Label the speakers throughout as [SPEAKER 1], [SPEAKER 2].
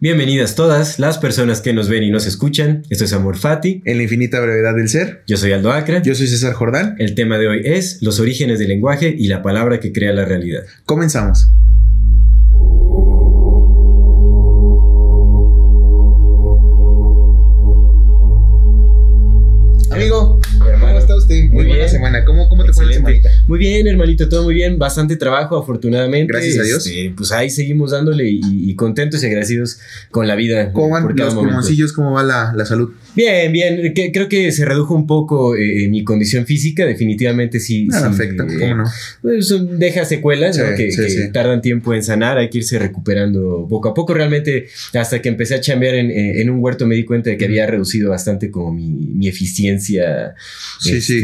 [SPEAKER 1] Bienvenidas todas las personas que nos ven y nos escuchan. Esto es Amor Fati.
[SPEAKER 2] En la infinita brevedad del ser.
[SPEAKER 1] Yo soy Aldo Acra.
[SPEAKER 2] Yo soy César Jordán.
[SPEAKER 1] El tema de hoy es los orígenes del lenguaje y la palabra que crea la realidad.
[SPEAKER 2] Comenzamos. Amigo, Muy,
[SPEAKER 1] Muy
[SPEAKER 2] buena
[SPEAKER 1] bien.
[SPEAKER 2] semana. ¿Cómo, cómo te fue la semanita?
[SPEAKER 1] Muy bien, hermanito, todo muy bien. Bastante trabajo, afortunadamente.
[SPEAKER 2] Gracias a Dios.
[SPEAKER 1] Este, pues ahí seguimos dándole y, y contentos y agradecidos con la vida.
[SPEAKER 2] ¿Cómo van los pulmoncillos? ¿Cómo va la, la salud?
[SPEAKER 1] Bien, bien. Que- creo que se redujo un poco eh, mi condición física. Definitivamente sí.
[SPEAKER 2] Nada
[SPEAKER 1] sí,
[SPEAKER 2] afecta,
[SPEAKER 1] eh,
[SPEAKER 2] ¿cómo no?
[SPEAKER 1] Pues, deja secuelas, ¿no?
[SPEAKER 2] Sí,
[SPEAKER 1] que,
[SPEAKER 2] sí,
[SPEAKER 1] que
[SPEAKER 2] sí.
[SPEAKER 1] tardan tiempo en sanar, hay que irse recuperando poco a poco. Realmente, hasta que empecé a chambear en, eh, en un huerto, me di cuenta de que había reducido bastante como mi, mi eficiencia
[SPEAKER 2] Sí,
[SPEAKER 1] este,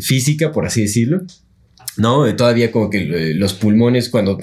[SPEAKER 1] física, por así decirlo. No, Eh, todavía como que eh, los pulmones cuando,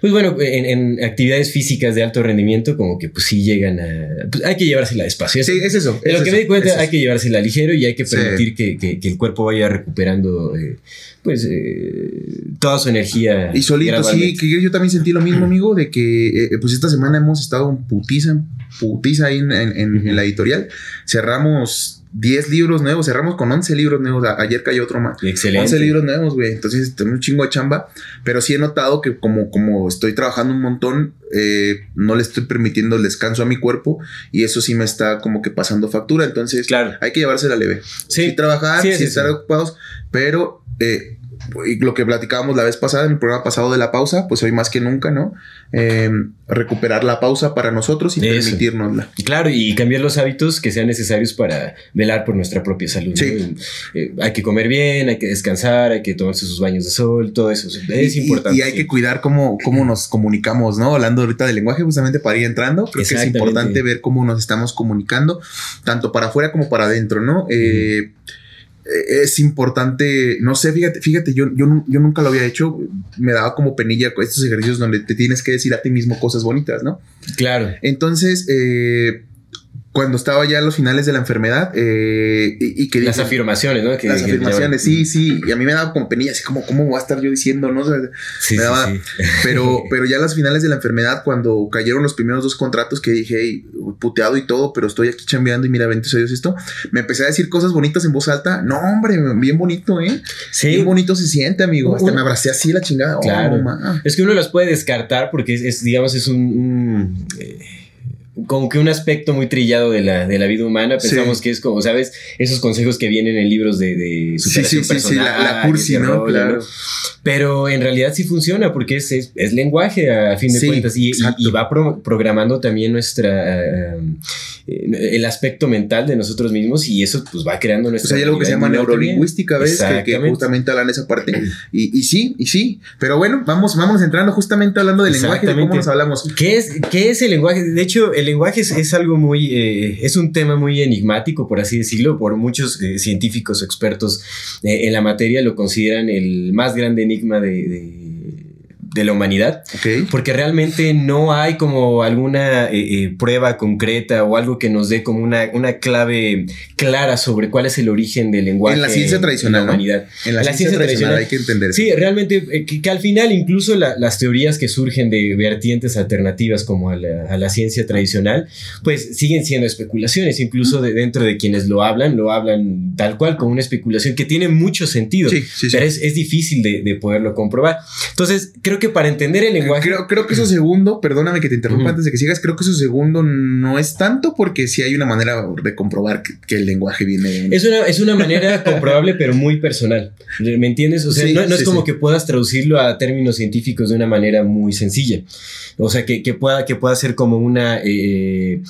[SPEAKER 1] pues bueno, en, en actividades físicas de alto rendimiento como que pues sí llegan a, pues hay que llevársela despacio. Eso-
[SPEAKER 2] Sí, es eso. es
[SPEAKER 1] lo que me di cuenta,
[SPEAKER 2] es
[SPEAKER 1] hay que llevársela ligero y hay que
[SPEAKER 2] Sí.
[SPEAKER 1] permitir que, que- que el cuerpo vaya recuperando, eh, pues, eh, toda su energía.
[SPEAKER 2] Y solito, sí, que yo también sentí lo mismo, amigo, de que eh, pues esta semana hemos estado en putiza, putiza ahí en, en- en- en la editorial. Cerramos 10 libros nuevos, cerramos con 11 libros nuevos. Ayer cayó otro más.
[SPEAKER 1] Excelente.
[SPEAKER 2] 11 libros nuevos, güey. Entonces, tengo un chingo de chamba. Pero sí he notado que como, como estoy trabajando un montón, eh, no le estoy permitiendo el descanso a mi cuerpo. Y eso sí me está como que pasando factura. Entonces,
[SPEAKER 1] Claro.
[SPEAKER 2] hay que llevársela leve.
[SPEAKER 1] Sí.
[SPEAKER 2] Sí, trabajar,
[SPEAKER 1] Sí,
[SPEAKER 2] sí, estar ocupados. Pero eh, y lo que platicábamos la vez pasada, en el programa pasado de la pausa, pues hoy más que nunca, ¿no? Eh, recuperar la pausa para nosotros y
[SPEAKER 1] Eso.
[SPEAKER 2] permitirnosla.
[SPEAKER 1] Claro, y cambiar los hábitos que sean necesarios para velar por nuestra propia salud. ¿no?
[SPEAKER 2] Sí.
[SPEAKER 1] Eh, hay que comer bien, hay que descansar, hay que tomarse sus baños de sol, todo eso. Es
[SPEAKER 2] Y-
[SPEAKER 1] importante.
[SPEAKER 2] Y, hay que cuidar cómo, cómo nos comunicamos, ¿no? Hablando ahorita del lenguaje, justamente para ir entrando, creo que es importante ver cómo nos estamos comunicando, tanto para afuera como para adentro, ¿no? Eh, eh, es importante, no sé, fíjate, fíjate, yo, yo, nu- yo nunca lo había hecho, me daba como penilla con estos ejercicios donde te tienes que decir a ti mismo cosas bonitas, ¿no?
[SPEAKER 1] Claro.
[SPEAKER 2] Entonces, eh, cuando estaba ya a los finales de la enfermedad, eh, y, y que
[SPEAKER 1] Las
[SPEAKER 2] dije-
[SPEAKER 1] afirmaciones, ¿no? Que-
[SPEAKER 2] las
[SPEAKER 1] que
[SPEAKER 2] afirmaciones, sí, sí, y a mí me daba como penilla, así como, ¿cómo voy a estar yo diciendo, no? O sea,
[SPEAKER 1] Sí,
[SPEAKER 2] me daba-
[SPEAKER 1] sí.
[SPEAKER 2] pero, pero ya a las finales de la enfermedad, cuando cayeron los primeros dos contratos que dije, "Hey, puteado y todo, pero estoy aquí chambeando y mira, sea Dios esto, me empecé a decir cosas bonitas en voz alta. No, hombre, bien bonito, ¿eh?
[SPEAKER 1] Sí.
[SPEAKER 2] Bien bonito se siente, amigo. Hasta me abracé así la chingada. Oh,
[SPEAKER 1] Claro. Es que uno las puede descartar porque es, es, digamos, es un, un, eh, como que un aspecto muy trillado de la, de la vida humana.
[SPEAKER 2] Sí.
[SPEAKER 1] Pensamos que es como, ¿sabes? Esos consejos que vienen en libros de, de
[SPEAKER 2] Sí,
[SPEAKER 1] superación
[SPEAKER 2] sí, sí, sí, la, la
[SPEAKER 1] personal,
[SPEAKER 2] cursi, ¿no? Claro.
[SPEAKER 1] ¿no? Pero en realidad sí funciona porque es, es, es lenguaje a fin de
[SPEAKER 2] Sí,
[SPEAKER 1] cuentas y, y-
[SPEAKER 2] exacto.
[SPEAKER 1] y va pro- programando también nuestra eh, el aspecto mental de nosotros mismos y eso pues va creando
[SPEAKER 2] O
[SPEAKER 1] nuestra
[SPEAKER 2] sea, hay algo que se llama neurolingüística, ¿ves? Que, que justamente hablan esa parte. Y, y sí, y sí. Pero bueno, vamos, vamos entrando justamente hablando del lenguaje, de cómo nos hablamos.
[SPEAKER 1] ¿Qué es, ¿Qué es el lenguaje? De hecho, el lenguaje es, es algo muy, eh, es un tema muy enigmático, por así decirlo, por muchos eh, científicos o expertos eh, en la materia lo consideran el más grande enigma de, de- de la humanidad, porque realmente no hay como alguna eh, eh, prueba concreta o algo que nos dé como una, una clave clara sobre cuál es el origen del lenguaje
[SPEAKER 2] En la ciencia tradicional,
[SPEAKER 1] en la humanidad.
[SPEAKER 2] En la,
[SPEAKER 1] La
[SPEAKER 2] ciencia,
[SPEAKER 1] ciencia
[SPEAKER 2] tradicional
[SPEAKER 1] tradicional.
[SPEAKER 2] hay que entender eso.
[SPEAKER 1] Sí, realmente, eh, que, que al final incluso la- las teorías que surgen de vertientes alternativas como a la, a la ciencia tradicional, pues siguen siendo especulaciones, incluso de, dentro de quienes lo hablan, lo hablan tal cual como una especulación que tiene mucho sentido,
[SPEAKER 2] Sí, sí, sí.
[SPEAKER 1] pero es, es difícil de, de poderlo comprobar. Entonces, creo que para entender el lenguaje...
[SPEAKER 2] Creo, creo que eso segundo, perdóname que te interrumpa antes de que sigas, creo que eso segundo no es tanto porque sí hay una manera de comprobar que, que el lenguaje viene
[SPEAKER 1] Es una, es una manera comprobable, pero muy personal. ¿Me entiendes? O sea,
[SPEAKER 2] Sí,
[SPEAKER 1] no, no es como
[SPEAKER 2] sí.
[SPEAKER 1] que puedas traducirlo a términos científicos de una manera muy sencilla. O sea, que, que pueda, que pueda ser como una. eh,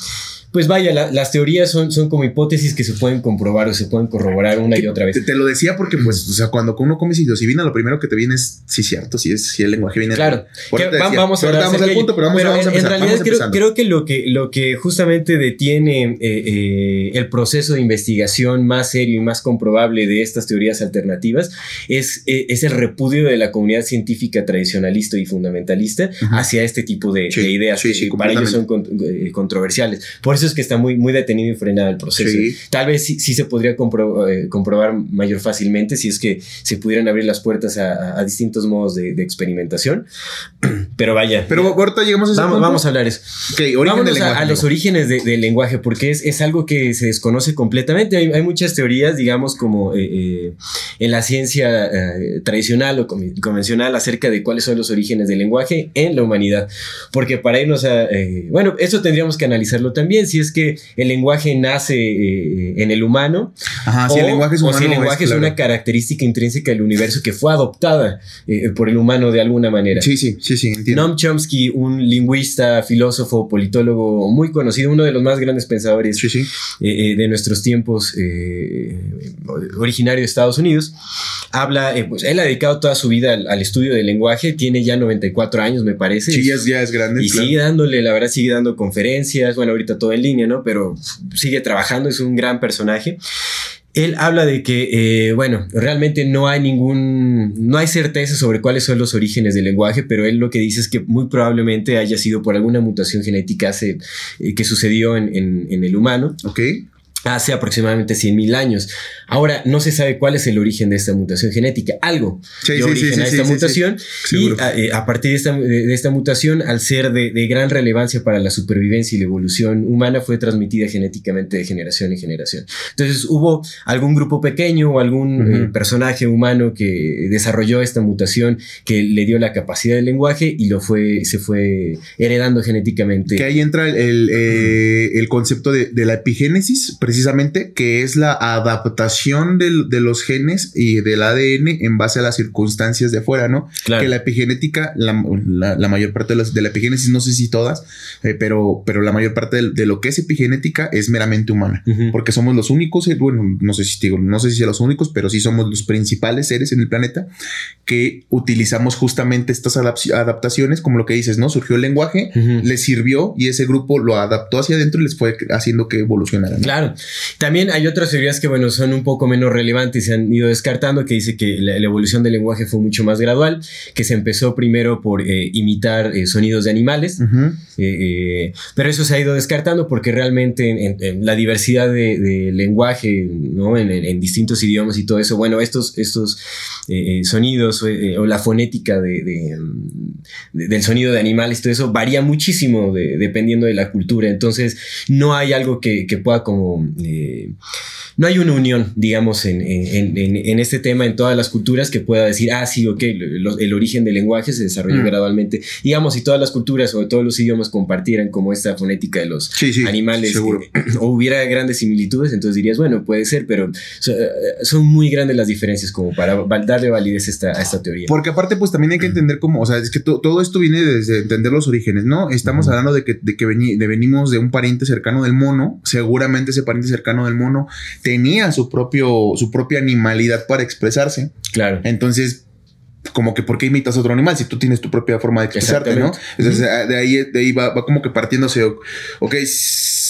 [SPEAKER 1] pues vaya, la- las teorías son, son como hipótesis que se pueden comprobar o se pueden corroborar una y otra vez.
[SPEAKER 2] Te, te lo decía porque, pues, o sea, cuando uno come psilocibina, lo primero que te viene es, sí, cierto, sí, es, sí, el lenguaje viene.
[SPEAKER 1] Claro, que va- vamos a hablar
[SPEAKER 2] vamos al punto, pero vamos, a
[SPEAKER 1] en, en
[SPEAKER 2] empezar.
[SPEAKER 1] realidad
[SPEAKER 2] vamos
[SPEAKER 1] creo, que lo que lo que justamente detiene eh, eh, el proceso de investigación más serio y más comprobable de estas teorías alternativas es, eh, es el repudio de la comunidad científica tradicionalista y fundamentalista hacia este tipo de,
[SPEAKER 2] Sí,
[SPEAKER 1] de ideas
[SPEAKER 2] sí,
[SPEAKER 1] que
[SPEAKER 2] sí,
[SPEAKER 1] para ellos son con- eh, controversiales. Por eso es que está muy, muy detenido y frenado el proceso.
[SPEAKER 2] Sí.
[SPEAKER 1] Tal vez sí, sí se podría compro- eh, comprobar mayor fácilmente si es que se pudieran abrir las puertas a, a- distintos modos de, de experimentación. Pero vaya.
[SPEAKER 2] Pero ahorita llegamos a ese
[SPEAKER 1] vamos,
[SPEAKER 2] punto.
[SPEAKER 1] vamos a hablar eso.
[SPEAKER 2] Ok, origen
[SPEAKER 1] Vámonos
[SPEAKER 2] del
[SPEAKER 1] a-
[SPEAKER 2] lenguaje.
[SPEAKER 1] a, los orígenes de- del lenguaje, porque es, es algo que se desconoce completamente. Hay, hay muchas teorías, digamos, como eh, eh, en la ciencia eh, tradicional o con- convencional acerca de cuáles son los orígenes del lenguaje en la humanidad. Porque para irnos a... eh, bueno, eso tendríamos que analizarlo también, si es que el lenguaje nace eh, en el humano
[SPEAKER 2] Ajá, si el
[SPEAKER 1] o-
[SPEAKER 2] lenguaje es
[SPEAKER 1] o
[SPEAKER 2] humano.
[SPEAKER 1] si el lenguaje es,
[SPEAKER 2] claro.
[SPEAKER 1] una característica intrínseca del universo que fue adoptada eh, por el humano de alguna manera.
[SPEAKER 2] Sí, sí, sí, sí, entiendo.
[SPEAKER 1] Noam Chomsky, un lingüista, filósofo, politólogo muy conocido, uno de los más grandes pensadores
[SPEAKER 2] Sí, sí.
[SPEAKER 1] eh, eh, de nuestros tiempos, eh, originario de Estados Unidos, habla, eh, pues él ha dedicado toda su vida al, al estudio del lenguaje, tiene ya 94 años, me parece.
[SPEAKER 2] Sí, ya es, ya es grande.
[SPEAKER 1] Y
[SPEAKER 2] claro.
[SPEAKER 1] sigue dándole, la verdad, sigue dando conferencias, bueno, ahorita todo en línea, ¿no? Pero sigue trabajando, es un gran personaje. Él habla de que, eh, bueno, realmente no hay ningún, no hay certeza sobre cuáles son los orígenes del lenguaje, pero él lo que dice es que muy probablemente haya sido por alguna mutación genética eh, que sucedió en, en- en el humano
[SPEAKER 2] Ok.
[SPEAKER 1] Hace aproximadamente 100.000 años. Ahora, no se sabe cuál es el origen de esta mutación genética. Algo
[SPEAKER 2] Sí,
[SPEAKER 1] dio
[SPEAKER 2] sí,
[SPEAKER 1] origen
[SPEAKER 2] sí,
[SPEAKER 1] a esta mutación y
[SPEAKER 2] Seguro.
[SPEAKER 1] a, eh, a partir de esta, de, de esta mutación, al ser de, de gran relevancia para la supervivencia y la evolución humana, fue transmitida genéticamente de generación en generación. Entonces, hubo algún grupo pequeño o algún eh, personaje humano que desarrolló esta mutación que le dio la capacidad del lenguaje y lo fue, se fue heredando genéticamente.
[SPEAKER 2] Que ahí entra el, el, eh, el concepto de, de la epigénesis, precisamente, que es la adaptación del- de los genes y del ADN en base a las circunstancias de afuera, ¿no?
[SPEAKER 1] Claro.
[SPEAKER 2] Que la epigenética, la, la- la mayor parte de, la epigénesis, no sé si todas, eh, pero, pero la mayor parte de, lo que es epigenética es meramente humana. Porque somos los únicos, eh, bueno, no sé si digo, no sé si los únicos, pero sí somos los principales seres en el planeta que utilizamos justamente estas adap- adaptaciones, como lo que dices, ¿no? Surgió el lenguaje, les sirvió y ese grupo lo adaptó hacia adentro y les fue haciendo que evolucionaran. ¿no?
[SPEAKER 1] Claro. También hay otras teorías que, bueno, son un poco menos relevantes y se han ido descartando, que dice que la, la evolución del lenguaje fue mucho más gradual, que se empezó primero por eh, imitar eh, sonidos de animales, eh, eh, pero eso se ha ido descartando porque realmente en, en- en la diversidad de, de lenguaje, ¿no? En, distintos idiomas y todo eso, bueno, estos, estos sonidos o la fonética de, de, de- del sonido de animales, todo eso varía muchísimo de- dependiendo de la cultura. Entonces, no hay algo que, que pueda como... eh, no hay una unión, digamos, en, en- en- en este tema en todas las culturas que pueda decir, ah, sí, ok, lo- el origen del lenguaje se desarrolló
[SPEAKER 2] Mm.
[SPEAKER 1] gradualmente. Digamos, si todas las culturas o todos los idiomas compartieran como esta fonética de los
[SPEAKER 2] Sí, sí,
[SPEAKER 1] animales eh, o hubiera grandes similitudes, entonces dirías, bueno, puede ser, pero so- eh, son muy grandes las diferencias como para darle validez a esta, a esta teoría.
[SPEAKER 2] Porque aparte, pues también hay que entender cómo, o sea, es que to- todo esto viene desde entender los orígenes, ¿no? Estamos hablando de que, de que veni- de venimos de un pariente cercano del mono, seguramente ese pariente cercano del mono tenía su propio, su propia animalidad para expresarse.
[SPEAKER 1] claro.
[SPEAKER 2] Entonces, como que ¿por qué imitas a otro animal si tú tienes tu propia forma de expresarte, ¿no? Entonces, de ahí, de ahí va, va como que partiéndose, ok,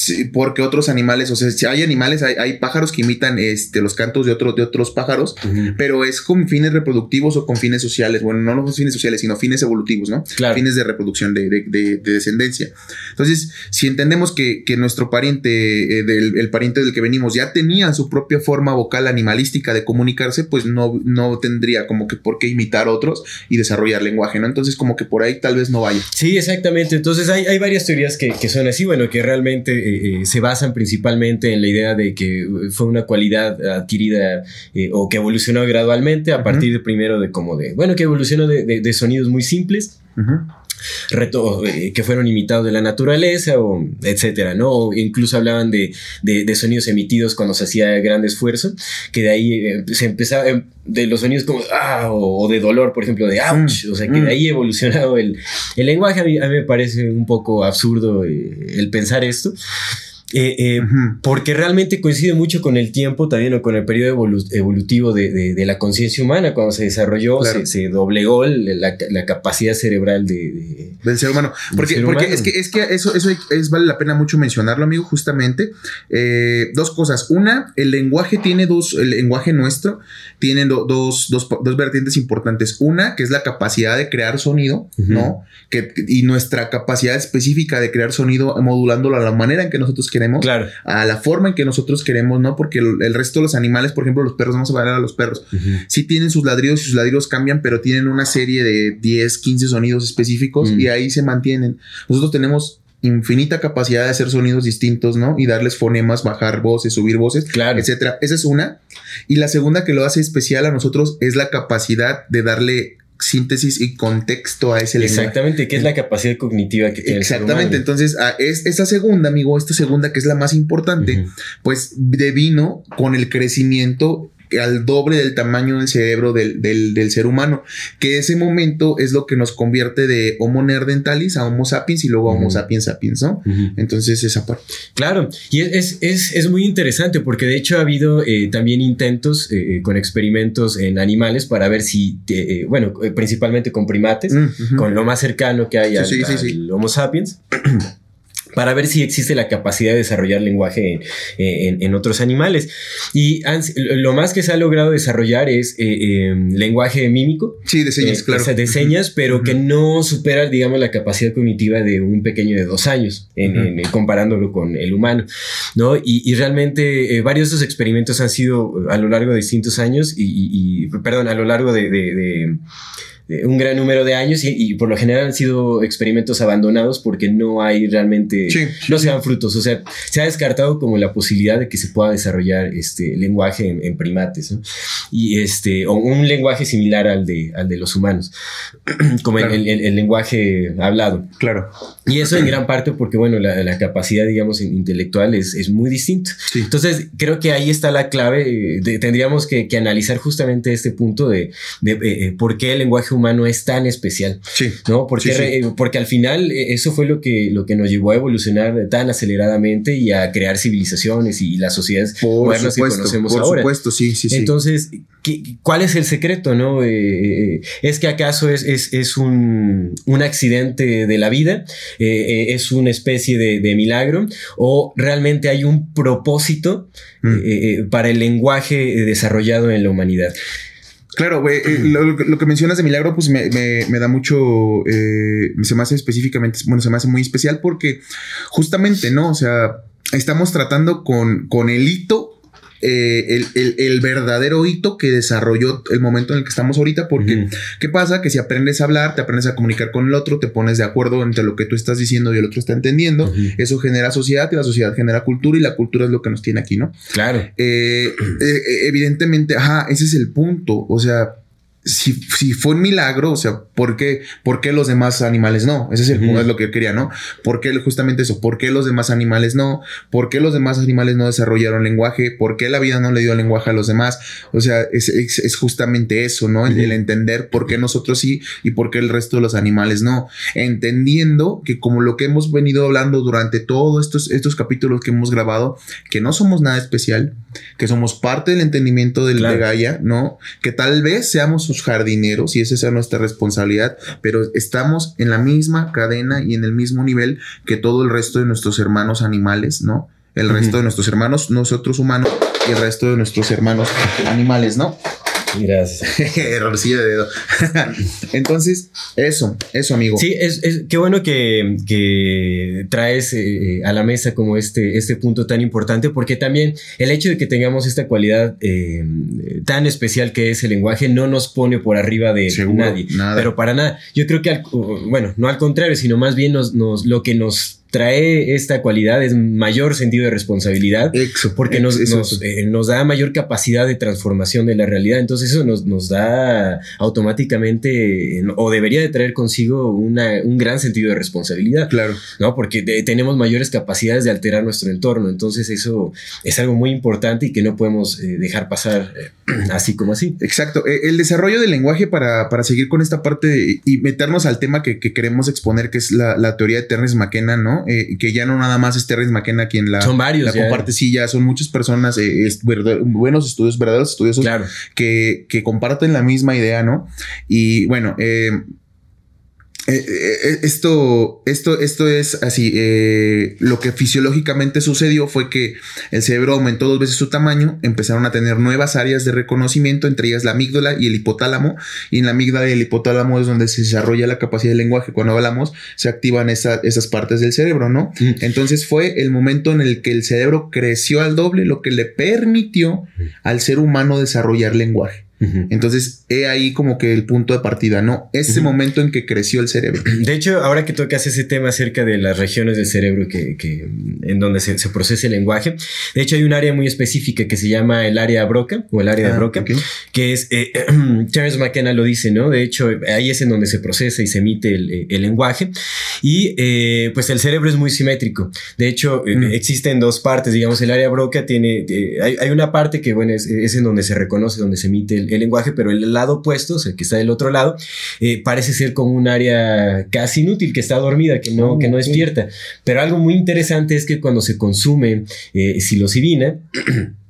[SPEAKER 2] sí, porque otros animales, o sea, si hay animales, hay, hay pájaros que imitan este, los cantos de, otros de otros pájaros, pero es con fines reproductivos o con fines sociales. Bueno, no los fines sociales, sino fines evolutivos, ¿no?
[SPEAKER 1] Claro.
[SPEAKER 2] Fines de reproducción, de, de- de- de descendencia. Entonces, si entendemos que, que nuestro pariente, eh, del, el pariente del que venimos, ya tenía su propia forma vocal animalística de comunicarse, pues no, no tendría como que por qué imitar otros y desarrollar lenguaje, ¿no? Entonces, como que por ahí tal vez no vaya.
[SPEAKER 1] Sí, exactamente. Entonces hay, hay varias teorías que, que son así, bueno, que realmente eh, se basan principalmente en la idea de que eh, fue una cualidad adquirida eh, o que evolucionó gradualmente a partir de primero de como de, bueno, que evolucionó de, de- de sonidos muy simples. Reto- eh, que fueron imitados de la naturaleza o etcétera, ¿no? O incluso hablaban de, de- de sonidos emitidos cuando se hacía gran esfuerzo, que de ahí eh, se empezaba eh, de los sonidos como ah o, o de dolor, por ejemplo, de ouch,
[SPEAKER 2] Mm,
[SPEAKER 1] o sea, que
[SPEAKER 2] mm.
[SPEAKER 1] de ahí evolucionado el, el lenguaje. A mí, a mí me parece un poco absurdo eh, el pensar esto. Eh, eh, porque realmente coincide mucho con el tiempo también o con el periodo evolutivo de, la conciencia humana. Cuando se desarrolló, se, doblegó la, capacidad cerebral de,
[SPEAKER 2] del ser humano. Porque, porque es que, es que eso, eso es, vale la pena mucho mencionarlo, amigo, justamente. Eh, dos cosas. Una, el lenguaje tiene dos, el lenguaje nuestro tiene dos, dos, vertientes importantes. Una, que es la capacidad de crear sonido, ¿no? Que, y nuestra capacidad específica de crear sonido modulándolo a la manera en que nosotros queremos
[SPEAKER 1] claro.
[SPEAKER 2] a la forma en que nosotros queremos, ¿no? Porque el, resto de los animales, por ejemplo, los perros, vamos a hablar a los perros, sí tienen sus ladridos y sus ladridos cambian, pero tienen una serie de 10, 15 sonidos específicos y ahí se mantienen. Nosotros tenemos infinita capacidad de hacer sonidos distintos, ¿no? Y darles fonemas, bajar voces, subir voces,
[SPEAKER 1] claro.
[SPEAKER 2] etcétera. Esa es una. Y la segunda que lo hace especial a nosotros es la capacidad de darle síntesis y contexto a ese
[SPEAKER 1] lenguaje. Exactamente, que es la capacidad cognitiva que tiene.
[SPEAKER 2] Exactamente, entonces a, es, esa segunda, amigo, esta segunda que es la más importante, pues devino con el crecimiento al doble del tamaño del cerebro del, ser humano, que ese momento es lo que nos convierte de Homo neanderthalis a Homo sapiens y luego a Homo sapiens sapiens, ¿no? Entonces esa parte.
[SPEAKER 1] Claro, y es, es, muy interesante porque de hecho ha habido eh, también intentos eh, con experimentos en animales para ver si, eh, bueno, principalmente con primates, con lo más cercano que hay al Homo sapiens. Para ver si existe la capacidad de desarrollar lenguaje en, otros animales. Y lo más que se ha logrado desarrollar es eh, em, lenguaje mímico.
[SPEAKER 2] Sí, de señas, eh, claro.
[SPEAKER 1] de señas, pero que no supera, digamos, la capacidad cognitiva de un pequeño de dos años, en, comparándolo con el humano. ¿no? Y, realmente eh, varios de esos experimentos han sido a lo largo de distintos años y, perdón, a lo largo de eh, un gran número de años y, por lo general han sido experimentos abandonados porque no hay realmente, no se dan frutos. O sea, se ha descartado como la posibilidad de que se pueda desarrollar este lenguaje en, primates y este, o un lenguaje similar al de, al de los humanos, como el, lenguaje hablado.
[SPEAKER 2] Claro.
[SPEAKER 1] Y eso en gran parte porque, bueno, la, capacidad, digamos, intelectual es, es muy distinta. Entonces, creo que ahí está la clave. De, tendríamos que, analizar justamente este punto de, de eh, por qué el lenguaje humano es tan especial.
[SPEAKER 2] Sí.
[SPEAKER 1] ¿No? Porque, porque al final eh, eso fue lo que, lo que nos llevó a evolucionar tan aceleradamente y a crear civilizaciones y las sociedades modernas que conocemos
[SPEAKER 2] por
[SPEAKER 1] ahora.
[SPEAKER 2] Por supuesto, sí, sí, sí.
[SPEAKER 1] Entonces, ¿cuál es el secreto, no? Eh, ¿Es que acaso es, es, es un, un, accidente de la vida? ¿Es una especie de, de, milagro? ¿O realmente hay un propósito mm. para el lenguaje desarrollado en la humanidad?
[SPEAKER 2] Claro, güey, eh, lo, que mencionas de milagro, pues me, da mucho, eh, se me hace específicamente, bueno, se me hace muy especial porque justamente, ¿no? O sea, estamos tratando con, con el hito eh, el, verdadero hito que desarrolló el momento en el que estamos ahorita, porque ¿qué pasa? Que si aprendes a hablar, te aprendes a comunicar con el otro, te pones de acuerdo entre lo que tú estás diciendo y el otro está entendiendo, eso genera sociedad y la sociedad genera cultura y la cultura es lo que nos tiene aquí, ¿no?
[SPEAKER 1] Claro.
[SPEAKER 2] Eh, eh, evidentemente, ajá, ese es el punto, o sea, si, si, fue un milagro, o sea, ¿por qué, ¿por qué los demás animales no? Ese es el punto, es lo que yo quería, ¿no? ¿Por qué justamente eso? ¿Por qué los demás animales no? ¿Por qué los demás animales no desarrollaron lenguaje? ¿Por qué la vida no le dio lenguaje a los demás? O sea, es, es, justamente eso, ¿no? El, entender por qué nosotros sí y por qué el resto de los animales no. Entendiendo que como lo que hemos venido hablando durante todos estos, estos capítulos que hemos grabado, que no somos nada especial, que somos parte del entendimiento del de Gaia, ¿no? Que tal vez seamos jardineros y esa es nuestra responsabilidad, pero estamos en la misma cadena y en el mismo nivel que todo el resto de nuestros hermanos animales, ¿no? El resto de nuestros hermanos, nosotros humanos y el resto de nuestros hermanos animales, ¿no?
[SPEAKER 1] Gracias.
[SPEAKER 2] Errorcillo de dedo. Entonces, eso, eso, amigo.
[SPEAKER 1] Sí, es, es qué bueno que, que traes eh, a la mesa como este, este punto tan importante, porque también el hecho de que tengamos esta cualidad eh, tan especial que es el lenguaje no nos pone por arriba de nadie. Pero para nada. Yo creo que, bueno, no al contrario, sino más bien nos, nos, lo que nos trae esta cualidad es mayor sentido de responsabilidad porque nos, eh, nos, da mayor capacidad de transformación de la realidad. Entonces eso nos, nos da automáticamente o debería de traer consigo una, un gran sentido de responsabilidad.
[SPEAKER 2] Claro.
[SPEAKER 1] ¿no? Porque tenemos mayores capacidades de alterar nuestro entorno. Entonces eso es algo muy importante y que no podemos eh, dejar pasar eh, así como así.
[SPEAKER 2] Exacto. el desarrollo del lenguaje para, para seguir con esta parte y meternos al tema que, queremos exponer, que es la, la teoría de Terence McKenna, ¿no? ¿No? Eh, que ya no nada más es Terrence McKenna quien la,
[SPEAKER 1] Son varios,
[SPEAKER 2] la
[SPEAKER 1] ya.
[SPEAKER 2] comparte, sí, ya son muchas personas, eh, es verdad- buenos estudios, verdaderos estudiosos
[SPEAKER 1] Claro.
[SPEAKER 2] que, que comparten la misma idea, ¿no? Y bueno, eh, eh, eh, esto, esto, esto es así. eh, lo que fisiológicamente sucedió fue que el cerebro aumentó dos veces su tamaño, empezaron a tener nuevas áreas de reconocimiento, entre ellas la amígdala y el hipotálamo. Y en la amígdala y el hipotálamo es donde se desarrolla la capacidad de lenguaje. Cuando hablamos, se activan esa- esas partes del cerebro, ¿no?
[SPEAKER 1] Mm.
[SPEAKER 2] Entonces fue el momento en el que el cerebro creció al doble, lo que le permitió al ser humano desarrollar lenguaje. Entonces, he ahí como que el punto de partida, ¿no? Ese momento en que creció el cerebro.
[SPEAKER 1] De hecho, ahora que tocas ese tema acerca de las regiones del cerebro que, que- en donde se, se procesa el lenguaje, de hecho hay un área muy específica que se llama el área Broca o el área de
[SPEAKER 2] Ah,
[SPEAKER 1] Broca, que es, eh, Terence McKenna lo dice, ¿no? De hecho, ahí es en donde se procesa y se emite el, el lenguaje y eh, pues el cerebro es muy simétrico. De hecho, eh,
[SPEAKER 2] Mm.
[SPEAKER 1] existen dos partes, digamos, el área Broca tiene, eh, hay, hay una parte que, bueno, es, es en donde se reconoce, donde se emite el, el lenguaje, pero el lado opuesto, o sea, que está del otro lado, eh, parece ser como un área casi inútil, que está dormida, que no, que no despierta. Pero algo muy interesante es que cuando se consume eh, psilocibina,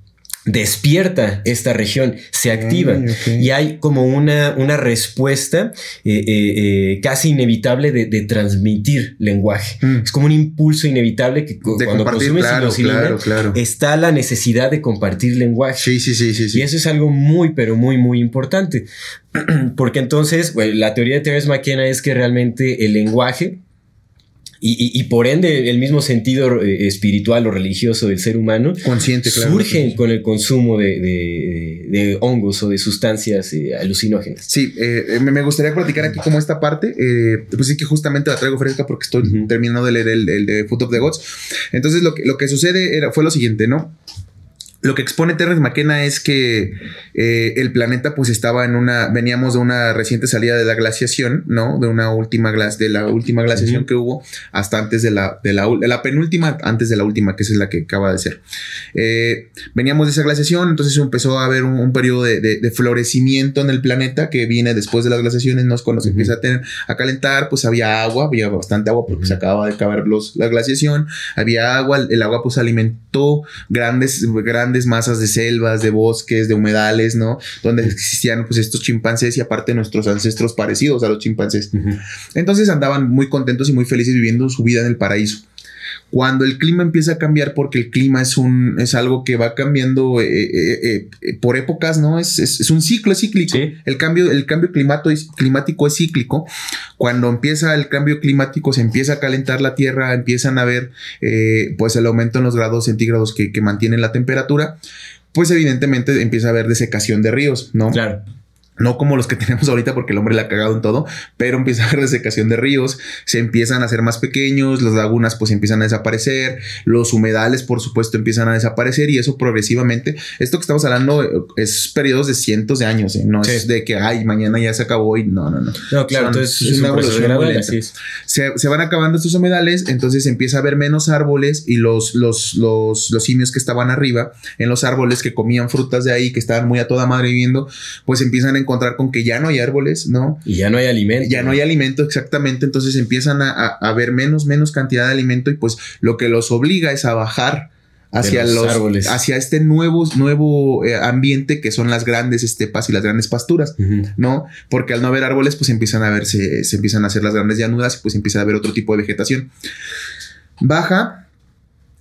[SPEAKER 1] despierta esta región, se activa
[SPEAKER 2] Ay, ok.
[SPEAKER 1] y hay como una, una respuesta eh, eh, eh, casi inevitable de, de transmitir lenguaje.
[SPEAKER 2] Mm.
[SPEAKER 1] Es como un impulso inevitable que
[SPEAKER 2] De
[SPEAKER 1] cuando consumes
[SPEAKER 2] claro,
[SPEAKER 1] psilocibina
[SPEAKER 2] claro, claro.
[SPEAKER 1] está la necesidad de compartir lenguaje.
[SPEAKER 2] Sí, sí, sí, sí. sí.
[SPEAKER 1] Y eso es algo muy, pero muy, muy importante. Porque entonces, bueno, la teoría de Terence McKenna es que realmente el lenguaje y, y- y por ende el mismo sentido eh, espiritual o religioso del ser humano
[SPEAKER 2] Consciente, claro.
[SPEAKER 1] surgen con el consumo de, de- de hongos o de sustancias eh, alucinógenas.
[SPEAKER 2] Sí, eh, me gustaría platicar aquí como esta parte. eh, pues sí que justamente la traigo fresca porque estoy terminando de leer el, el de Foot of the Gods. Entonces lo que, lo que sucede era, fue lo siguiente, ¿no? Lo que expone Terrence McKenna es que eh, el planeta pues estaba en una, veníamos de una reciente salida de la glaciación, ¿no? De una última glas, de la última glaciación que hubo hasta antes de la, de la, ul- de la penúltima, antes de la última, que esa es la que acaba de ser. Eh, veníamos de esa glaciación, entonces empezó a haber un, un periodo de, de- de florecimiento en el planeta que viene después de las glaciaciones, ¿no? Es cuando se empieza a tener, a calentar, pues había agua, había bastante agua porque se acababa de acabar los, la glaciación, había agua, el, el agua pues alimentó grandes, grandes masas de selvas, de bosques, de humedales, ¿no? Donde existían pues estos chimpancés y aparte nuestros ancestros parecidos a los chimpancés. Entonces andaban muy contentos y muy felices viviendo su vida en el paraíso. Cuando el clima empieza a cambiar, porque el clima es un es algo que va cambiando eh, eh, eh, por épocas, ¿no? Es, es- es un ciclo, es cíclico.
[SPEAKER 1] Sí.
[SPEAKER 2] El cambio, el cambio climato es- climático es cíclico. Cuando empieza el cambio climático, se empieza a calentar la tierra, empiezan a ver pues el aumento en los grados centígrados que, que mantienen la temperatura. Pues evidentemente empieza a haber desecación de ríos, ¿no?
[SPEAKER 1] Claro.
[SPEAKER 2] No como los que tenemos ahorita porque el hombre la ha cagado en todo, pero empieza a haber desecación de ríos, se empiezan a hacer más pequeños, las lagunas pues empiezan a desaparecer, los humedales por supuesto empiezan a desaparecer y eso progresivamente, esto que estamos hablando eh, es periodos de cientos de años, ¿eh? no es de que, ay, mañana ya se acabó y no, no, no.
[SPEAKER 1] No, claro,
[SPEAKER 2] Son-
[SPEAKER 1] entonces
[SPEAKER 2] es una evolución muy lenta. Se, se van acabando estos humedales, entonces empieza a haber menos árboles y los, los, los, los simios que estaban arriba en los árboles que comían frutas de ahí, que estaban muy a toda madre viviendo, pues empiezan a encontrar con que ya no hay árboles, ¿no?
[SPEAKER 1] Y ya no hay alimento.
[SPEAKER 2] Ya no hay alimento exactamente, entonces empiezan a, a, a haber menos, menos cantidad de alimento y pues lo que los obliga es a bajar hacia
[SPEAKER 1] los
[SPEAKER 2] los,
[SPEAKER 1] árboles.
[SPEAKER 2] hacia este nuevo, nuevo eh, ambiente que son las grandes estepas y las grandes pasturas. ¿no? Porque al no haber árboles, pues empiezan a verse, se empiezan a hacer las grandes llanuras y pues empieza a haber otro tipo de vegetación. Baja,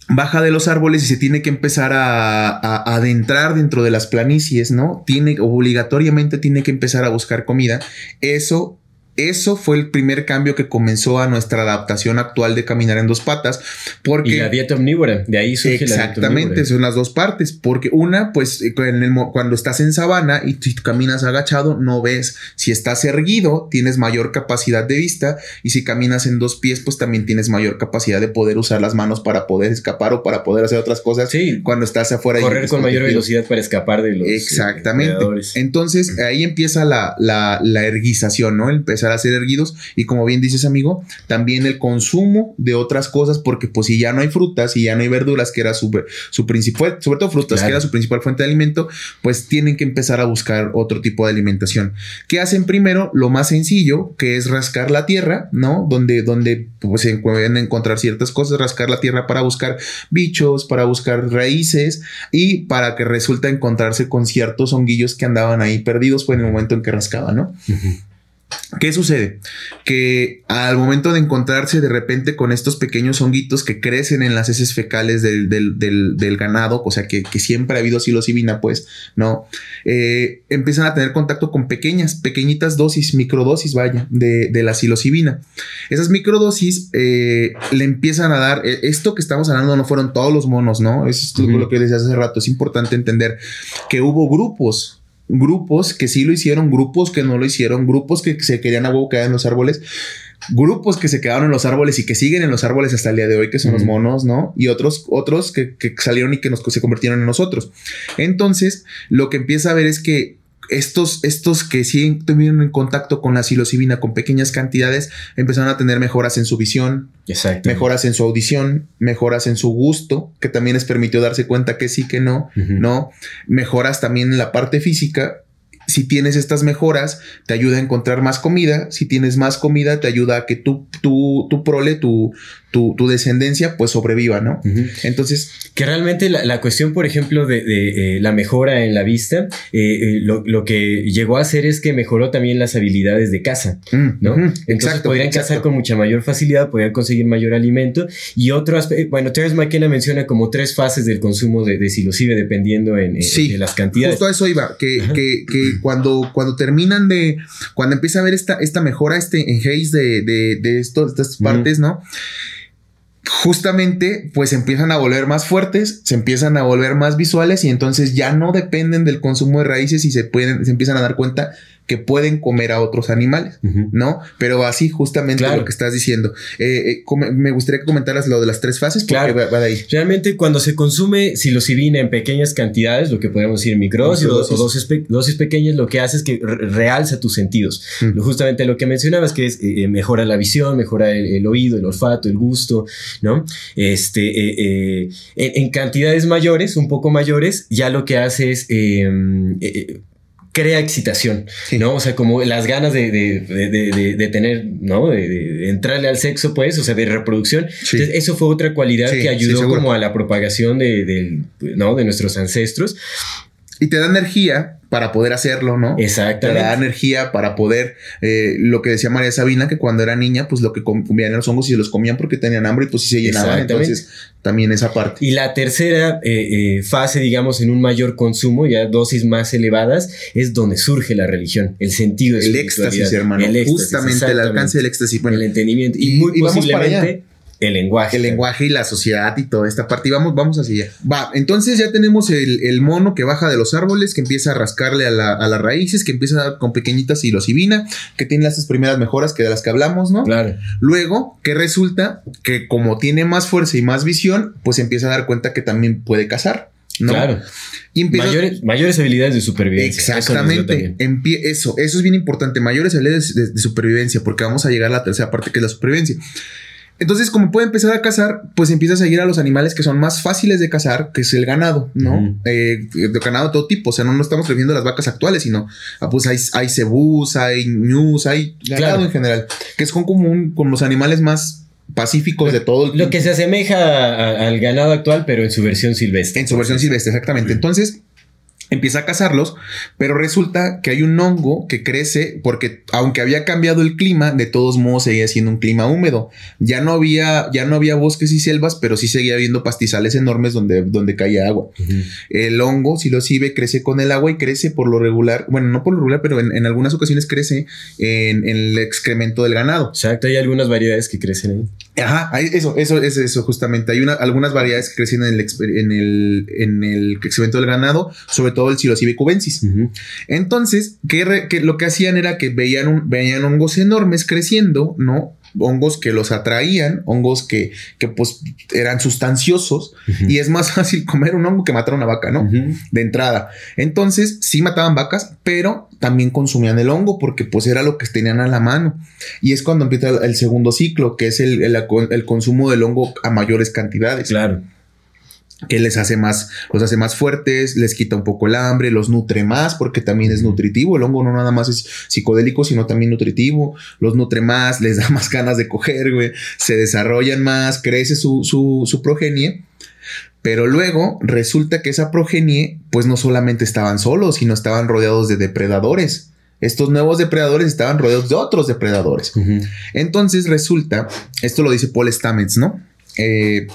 [SPEAKER 2] baja de los árboles y se tiene que empezar a, adentrar dentro de las planicies, ¿no? Tiene, obligatoriamente tiene que empezar a buscar comida. Eso eso fue el primer cambio que comenzó a nuestra adaptación actual de caminar en dos patas, porque
[SPEAKER 1] Y la dieta omnívora, de ahí surge la dieta
[SPEAKER 2] Exactamente, son las dos partes, porque una, pues en el cuando estás en sabana y caminas agachado, no ves. Si estás erguido, tienes mayor capacidad de vista y si caminas en dos pies, pues también tienes mayor capacidad de poder usar las manos para poder escapar o para poder hacer otras cosas.
[SPEAKER 1] Sí.
[SPEAKER 2] cuando estás afuera. y
[SPEAKER 1] Correr con mayor velocidad para escapar de los eh,
[SPEAKER 2] Exactamente. Entonces ahí empieza la, la, la erguización, ¿no? Empezar empezar a ser erguidos y como bien dices amigo, también el consumo de otras cosas porque pues si ya no hay frutas y ya no hay verduras que era su, su principal, sobre todo frutas que era su principal fuente de alimento, pues tienen que empezar a buscar otro tipo de alimentación. ¿Qué hacen primero? Lo más sencillo, que es rascar la tierra, ¿no? Donde, donde pues, se pueden encontrar ciertas cosas, rascar la tierra para buscar bichos, para buscar raíces y para que resulta encontrarse con ciertos honguillos que andaban ahí perdidos fue en el momento en que rascaba, ¿no? ¿Qué sucede? Que al momento de encontrarse de repente con estos pequeños honguitos que crecen en las heces fecales del, ganado, o sea que, siempre ha habido psilocibina, pues, ¿no? Eh, empiezan a tener contacto con pequeñas, pequeñitas dosis, microdosis, vaya, de, la psilocibina. Esas microdosis eh, le empiezan a dar, eh, esto que estamos hablando no fueron todos los monos, ¿no? Eso es lo que decía hace rato, es importante entender que hubo grupos grupos que sí lo hicieron, grupos que no lo hicieron, grupos que se querían a huevo quedar en los árboles, grupos que se quedaron en los árboles y que siguen en los árboles hasta el día de hoy, que son los monos, ¿no? Y otros, otros que, que salieron y que nos, se convirtieron en nosotros. Entonces, lo que empieza a ver es que estos, estos que sí tuvieron en contacto con la psilocibina con pequeñas cantidades empezaron a tener mejoras en su visión, mejoras en su audición, mejoras en su gusto, que también les permitió darse cuenta que sí, que no, no, mejoras también en la parte física. Si tienes estas mejoras, te ayuda a encontrar más comida. Si tienes más comida, te ayuda a que tu, tu, tu prole, tu, tu, descendencia, pues sobreviva, ¿no? Entonces.
[SPEAKER 1] Que realmente la, cuestión, por ejemplo, de, eh, la mejora en la vista, eh, eh, lo, que llegó a hacer es que mejoró también las habilidades de caza, mm, ¿no? Entonces exacto, podrían cazar con mucha mayor facilidad, podrían conseguir mayor alimento. Y otro aspecto, bueno, Terence McKenna menciona como tres fases del consumo de, de psilocibe dependiendo en, de las cantidades.
[SPEAKER 2] Justo a eso iba, que, que, que cuando, cuando terminan de, cuando empieza a ver esta, esta mejora, este enhaze de, de, de, esto, estas partes, ¿no? Justamente pues empiezan a volver más fuertes, se empiezan a volver más visuales y entonces ya no dependen del consumo de raíces y se pueden se empiezan a dar cuenta que pueden comer a otros animales, ¿no? Pero así justamente lo que estás diciendo. Eh, eh, me gustaría que comentaras lo de las tres fases.
[SPEAKER 1] Claro. Va, de ahí. Realmente cuando se consume psilocibina en pequeñas cantidades, lo que podemos decir microdosis o, dosis, pequeñas, lo que hace es que realza tus sentidos. Justamente lo que mencionabas que es eh, mejora la visión, mejora el, oído, el olfato, el gusto, ¿no? Este, en, cantidades mayores, un poco mayores, ya lo que hace es em, crea excitación, ¿no? O sea, como las ganas de, de, tener, ¿no? De, entrarle al sexo, pues, o sea, de reproducción. Entonces, eso fue otra cualidad que ayudó como a la propagación de, ¿no? de nuestros ancestros.
[SPEAKER 2] Y te da energía para poder hacerlo, ¿no?
[SPEAKER 1] Exactamente.
[SPEAKER 2] Te da energía para poder, eh, lo que decía María Sabina, que cuando era niña, pues lo que comían los hongos y se los comían porque tenían hambre y pues sí se llenaban. Entonces, también esa parte.
[SPEAKER 1] Y la tercera eh, eh, fase, digamos, en un mayor consumo, ya dosis más elevadas, es donde surge la religión, el sentido
[SPEAKER 2] de El éxtasis, hermano. El Justamente el alcance del éxtasis.
[SPEAKER 1] Bueno, el entendimiento. Y, muy posiblemente el lenguaje.
[SPEAKER 2] El lenguaje y la sociedad y toda esta parte. Y vamos, vamos hacia allá. Va, entonces ya tenemos el, mono que baja de los árboles, que empieza a rascarle a, las raíces, que empieza a dar con pequeñitas psilocibina, que tiene las primeras mejoras que de las que hablamos, ¿no?
[SPEAKER 1] Claro.
[SPEAKER 2] Luego, que resulta que como tiene más fuerza y más visión, pues empieza a dar cuenta que también puede cazar. ¿no?
[SPEAKER 1] Claro. Y mayores, mayores, habilidades de supervivencia.
[SPEAKER 2] Exactamente. Eso, eso, es bien importante. Mayores habilidades de, supervivencia, porque vamos a llegar a la tercera parte que es la supervivencia. Entonces, como puede empezar a cazar, pues empieza a seguir a los animales que son más fáciles de cazar, que es el ganado, ¿no? Eh, de ganado de todo tipo. O sea, no, no estamos refiriendo a las vacas actuales, sino ah, pues hay, hay cebús, hay ñus, hay ganado en general, que es común con los animales más pacíficos de todo.
[SPEAKER 1] Lo que se asemeja al ganado actual, pero en su versión silvestre.
[SPEAKER 2] En su versión silvestre, exactamente. Entonces, empieza a cazarlos, pero resulta que hay un hongo que crece porque aunque había cambiado el clima, de todos modos seguía siendo un clima húmedo. Ya no había, ya no había bosques y selvas, pero sí seguía habiendo pastizales enormes donde, donde caía agua. El hongo, si lo sigue, crece con el agua y crece por lo regular, bueno, no por lo regular, pero en, algunas ocasiones crece en, el excremento del ganado.
[SPEAKER 1] Exacto, hay algunas variedades que crecen
[SPEAKER 2] ahí. Ajá, eso, eso, es eso, justamente. Hay una, algunas variedades que crecen en el, en el, en el excremento del ganado, sobre todo el psilocibe cubensis. Entonces, que, lo que hacían era que veían, un, veían hongos enormes creciendo, ¿no? Hongos que los atraían, hongos que, que pues eran sustanciosos y es más fácil comer un hongo que matar una vaca, ¿no? De entrada. Entonces, sí mataban vacas, pero también consumían el hongo porque pues era lo que tenían a la mano. Y es cuando empieza el, segundo ciclo, que es el, el consumo del hongo a mayores cantidades.
[SPEAKER 1] Claro
[SPEAKER 2] que les hace más, los hace más fuertes, les quita un poco el hambre, los nutre más porque también es nutritivo. El hongo no nada más es psicodélico, sino también nutritivo. Los nutre más, les da más ganas de coger, güey. Se desarrollan más, crece su, su, su progenie. Pero luego resulta que esa progenie, pues no solamente estaban solos, sino estaban rodeados de depredadores. Estos nuevos depredadores estaban rodeados de otros depredadores. Entonces resulta, esto lo dice Paul Stamets, ¿no? Eh,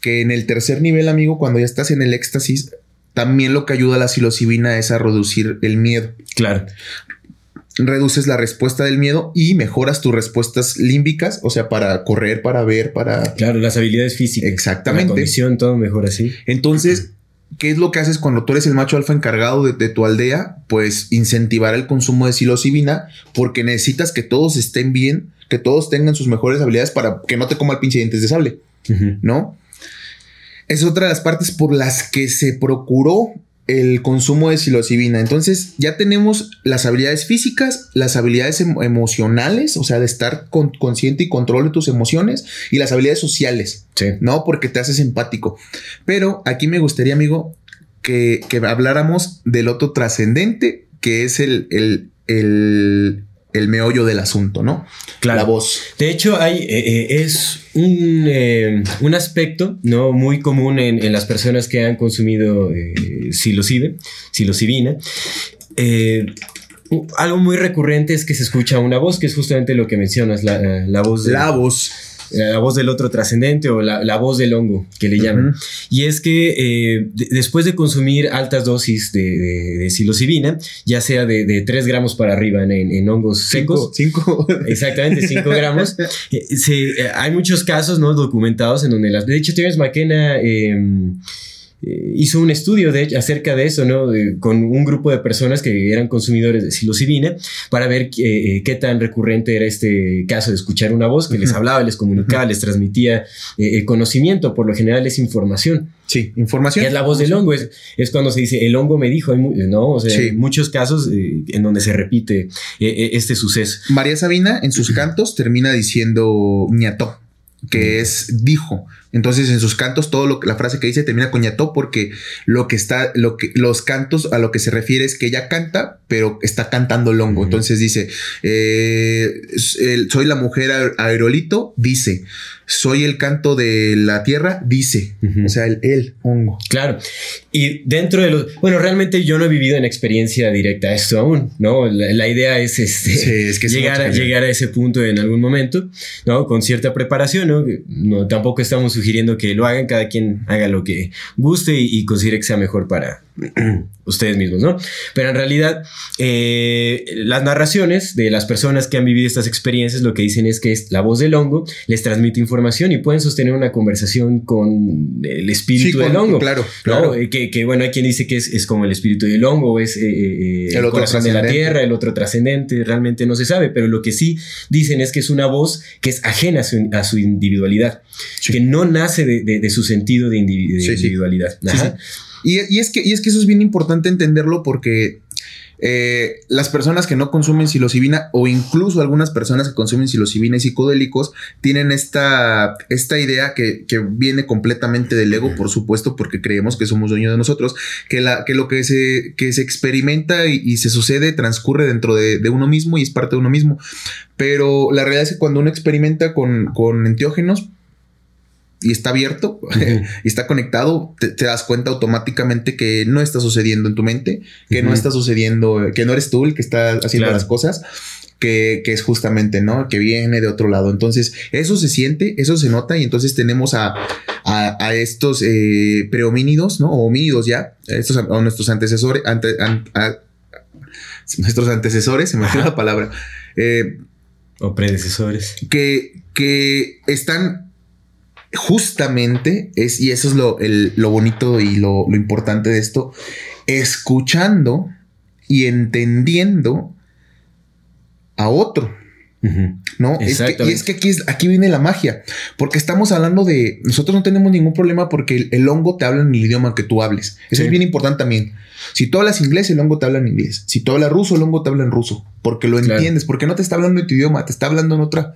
[SPEAKER 2] que en el tercer nivel, amigo, cuando ya estás en el éxtasis, también lo que ayuda a la psilocibina es a reducir el miedo.
[SPEAKER 1] Claro.
[SPEAKER 2] Reduces la respuesta del miedo y mejoras tus respuestas límbicas, o sea, para correr, para ver, para.
[SPEAKER 1] Claro, las habilidades físicas.
[SPEAKER 2] Exactamente. La
[SPEAKER 1] condición, todo mejor así.
[SPEAKER 2] Entonces, ¿qué es lo que haces cuando tú eres el macho alfa encargado de, de, tu aldea? Pues incentivar el consumo de psilocibina porque necesitas que todos estén bien, que todos tengan sus mejores habilidades para que no te coma el pinche dientes de sable, ¿no? Es otra de las partes por las que se procuró el consumo de psilocibina. Entonces ya tenemos las habilidades físicas, las habilidades emocionales, o sea, de estar consciente y control de tus emociones y las habilidades sociales, ¿no? Porque te haces empático. Pero aquí me gustaría, amigo, que, habláramos del otro trascendente, que es el, el, el, el meollo del asunto, ¿no?
[SPEAKER 1] Claro.
[SPEAKER 2] La voz.
[SPEAKER 1] De hecho, hay, eh, eh, es un, eh, un, aspecto ¿no? muy común en, las personas que han consumido psilocibina. algo muy recurrente es que se escucha una voz, que es justamente lo que mencionas, la, la voz
[SPEAKER 2] de... La voz
[SPEAKER 1] la voz del otro trascendente o la, voz del hongo que le llaman. Y es que eh, después de consumir altas dosis de, de, psilocibina, ya sea de, 3 gramos para arriba en, hongos secos,
[SPEAKER 2] 5
[SPEAKER 1] exactamente 5 gramos, eh, eh, hay muchos casos no documentados en donde las... De hecho, Terence McKenna... Em, eh, hizo un estudio de, acerca de eso, ¿no? con un grupo de personas que eran consumidores de psilocibina para ver eh, qué tan recurrente era este caso de escuchar una voz que les hablaba, les comunicaba, les transmitía eh, conocimiento, por lo general es información.
[SPEAKER 2] Sí, información.
[SPEAKER 1] es la voz del hongo, es, es, cuando se dice el hongo me dijo, ¿no? O sea, hay muchos casos en donde se repite este suceso.
[SPEAKER 2] María Sabina en sus cantos termina diciendo ñató que es dijo. Entonces, en sus cantos, todo lo que la frase que dice termina con ñató porque lo que está, lo que los cantos a lo que se refiere es que ella canta, pero está cantando longo. Entonces dice: eh, Soy la mujer aerolito, dice soy el canto de la tierra, dice. O sea, el, el, hongo.
[SPEAKER 1] Claro. Y dentro de los. Bueno, realmente yo no he vivido en experiencia directa esto aún, ¿no? La, idea es, este,
[SPEAKER 2] es que
[SPEAKER 1] llegar, a, llegar a ese punto en algún momento, ¿no? Con cierta preparación, ¿no? no tampoco estamos sugiriendo que lo hagan, cada quien haga lo que guste y, y considere que sea mejor para, ustedes mismos, ¿no? Pero en realidad, eh, las narraciones de las personas que han vivido estas experiencias lo que dicen es que es la voz del hongo les transmite información y pueden sostener una conversación con el espíritu del hongo.
[SPEAKER 2] Claro, claro.
[SPEAKER 1] Eh, que, bueno, hay quien dice que es, como el espíritu del hongo, es eh, el, otro corazón de la tierra, el otro trascendente, realmente no se sabe, pero lo que sí dicen es que es una voz que es ajena a su, individualidad, que no nace de, su sentido de, individualidad.
[SPEAKER 2] Y, es que, y es que eso es bien importante entenderlo porque eh, las personas que no consumen psilocibina o incluso algunas personas que consumen psilocibina y psicodélicos tienen esta, esta idea que, viene completamente del ego, por supuesto, porque creemos que somos dueños de nosotros, que, la, que lo que se, que se experimenta y, se sucede transcurre dentro de, uno mismo y es parte de uno mismo. Pero la realidad es que cuando uno experimenta con, con enteógenos, y está abierto y está conectado, te, das cuenta automáticamente que no está sucediendo en tu mente, que no está sucediendo, que no eres tú el que está haciendo las cosas. Que, es justamente, ¿no? Que viene de otro lado. Entonces, eso se siente, eso se nota y entonces tenemos a, a, estos eh, prehomínidos, ¿no? O homínidos ya, estos, a, nuestros antecesores, nuestros antecesores, se me fue la palabra. Eh,
[SPEAKER 1] o predecesores.
[SPEAKER 2] Que, que están justamente es, y eso es lo, lo bonito y lo, importante de esto, escuchando y entendiendo a otro. ¿no? Es que, y es que aquí, es, aquí viene la magia, porque estamos hablando de, nosotros no tenemos ningún problema porque el, hongo te habla en el idioma que tú hables. Eso es bien importante también. Si tú hablas inglés, el hongo te habla en inglés. Si tú hablas ruso, el hongo te habla en ruso, porque lo entiendes, porque no te está hablando en tu idioma, te está hablando en otra,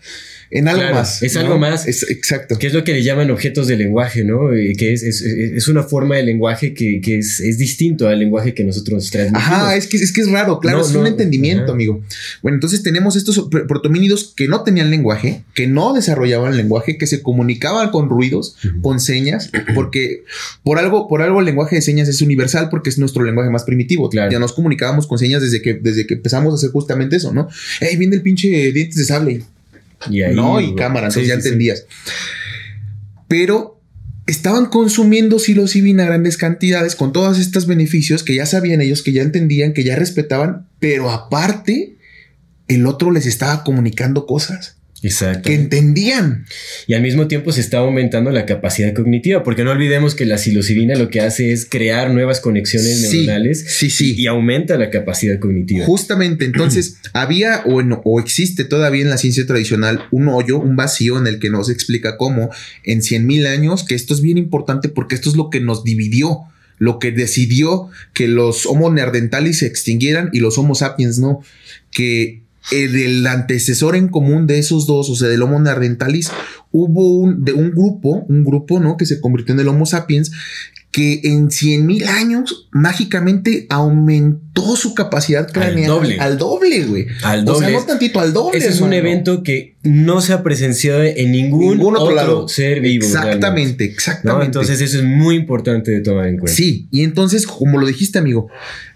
[SPEAKER 2] en algo más.
[SPEAKER 1] Es algo más.
[SPEAKER 2] Es, exacto.
[SPEAKER 1] Que es lo que le llaman objetos de lenguaje, ¿no? que es, es, es, una forma de lenguaje que, que es, distinto al lenguaje que nosotros transmitimos.
[SPEAKER 2] Ajá, es que es, que es raro, claro, es un entendimiento, amigo. Bueno, entonces tenemos estos protomínidos que no tenían lenguaje, que no desarrollaban lenguaje, que se comunicaban con ruidos, con señas, porque por algo, por algo el lenguaje de señas es universal porque es nuestro lenguaje más primitivo. Claro. Ya nos comunicábamos con señas desde que, desde que empezamos a hacer justamente eso, ¿no? Ey, viene el pinche dientes de sable. Y ahí, no, y cámara, entonces ya entendías. Pero estaban consumiendo psilocibina a grandes cantidades con todos estos beneficios que ya sabían ellos, que ya entendían, que ya respetaban, pero aparte el otro les estaba comunicando cosas.
[SPEAKER 1] Exacto.
[SPEAKER 2] Que entendían.
[SPEAKER 1] Y al mismo tiempo se está aumentando la capacidad cognitiva, porque no olvidemos que la psilocibina lo que hace es crear nuevas conexiones neuronales
[SPEAKER 2] sí, sí.
[SPEAKER 1] Y, aumenta la capacidad cognitiva.
[SPEAKER 2] Justamente, entonces había o, o existe todavía en la ciencia tradicional un hoyo, un vacío en el que nos explica cómo en 100 mil años, que esto es bien importante porque esto es lo que nos dividió lo que decidió que los Homo neanderthalis se extinguieran y los Homo sapiens no, que el antecesor en común de esos dos, o sea, del Homo neanderthalis, hubo un, de un grupo, un grupo, ¿no? Que se convirtió en el Homo sapiens, que en 100 mil años mágicamente aumentó su capacidad craneal al doble, al doble, güey.
[SPEAKER 1] Al doble.
[SPEAKER 2] O sea, no tantito al doble.
[SPEAKER 1] Ese es un evento que no se ha presenciado en ningún, otro, lado. ser vivo.
[SPEAKER 2] Exactamente, exactamente.
[SPEAKER 1] Entonces eso es muy importante de tomar en cuenta.
[SPEAKER 2] Sí, y entonces, como lo dijiste, amigo,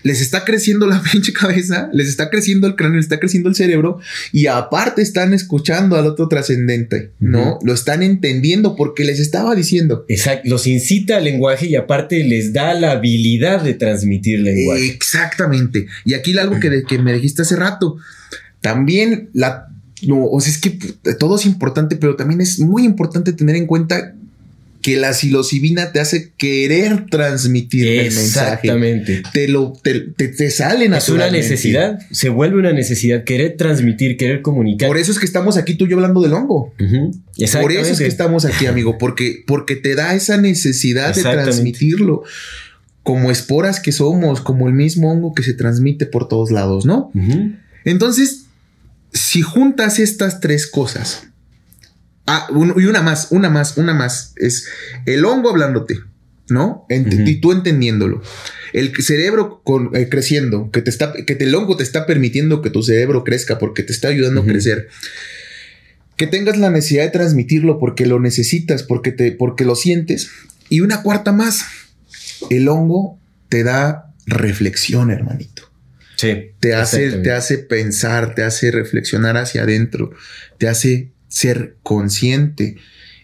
[SPEAKER 2] les está creciendo la pinche cabeza, les está creciendo el cráneo, les está creciendo el cerebro y aparte están escuchando al otro trascendente, ¿no? Lo están entendiendo porque les estaba diciendo.
[SPEAKER 1] Exacto, los incita al lenguaje y aparte les da la habilidad de transmitir lenguaje.
[SPEAKER 2] Exactamente. Y aquí algo que, que me dijiste hace rato, también la no, o sea, es que todo es importante, pero también es muy importante tener en cuenta que la psilocibina te hace querer transmitir el mensaje. Exactamente. Te lo te, te, sale
[SPEAKER 1] Es una necesidad, se vuelve una necesidad querer transmitir, querer comunicar.
[SPEAKER 2] Por eso es que estamos aquí tú y yo hablando del hongo. Por eso es que estamos aquí, amigo, porque porque te da esa necesidad de transmitirlo. Como esporas que somos, como el mismo hongo que se transmite por todos lados, ¿no? Entonces, si juntas estas tres cosas, ah, y una más, una más, una más, es el hongo hablándote, ¿no? Y tú entendiéndolo. El cerebro con, eh, creciendo, que te está, que el hongo te está permitiendo que tu cerebro crezca porque te está ayudando a crecer. Que tengas la necesidad de transmitirlo porque lo necesitas, porque, te, porque lo sientes. Y una cuarta más, el hongo te da reflexión, hermanito te hace, te hace pensar, te hace reflexionar hacia adentro, te hace ser consciente.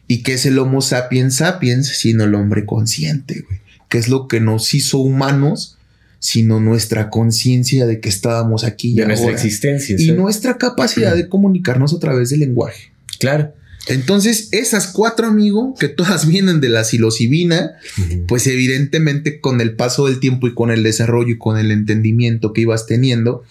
[SPEAKER 2] ¿Y qué es el Homo sapiens sapiens sino el hombre consciente, güey? ¿Qué es lo que nos hizo humanos? sino nuestra conciencia de que estábamos aquí.
[SPEAKER 1] De nuestra existencia.
[SPEAKER 2] Y nuestra capacidad de comunicarnos a través del lenguaje.
[SPEAKER 1] Claro.
[SPEAKER 2] Entonces, esas cuatro, amigos, que todas vienen de la psilocibina, pues evidentemente con el paso del tiempo y con el desarrollo y con el entendimiento que ibas teniendo,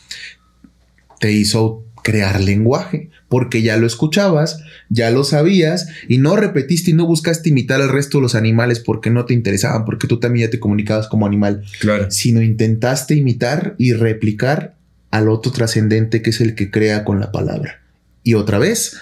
[SPEAKER 2] te hizo crear lenguaje, porque ya lo escuchabas, ya lo sabías y no repetiste y no buscaste imitar al resto de los animales porque no te interesaban, porque tú también ya te comunicabas como animal,
[SPEAKER 1] claro.
[SPEAKER 2] sino intentaste imitar y replicar al otro trascendente que es el que crea con la palabra. Y otra vez,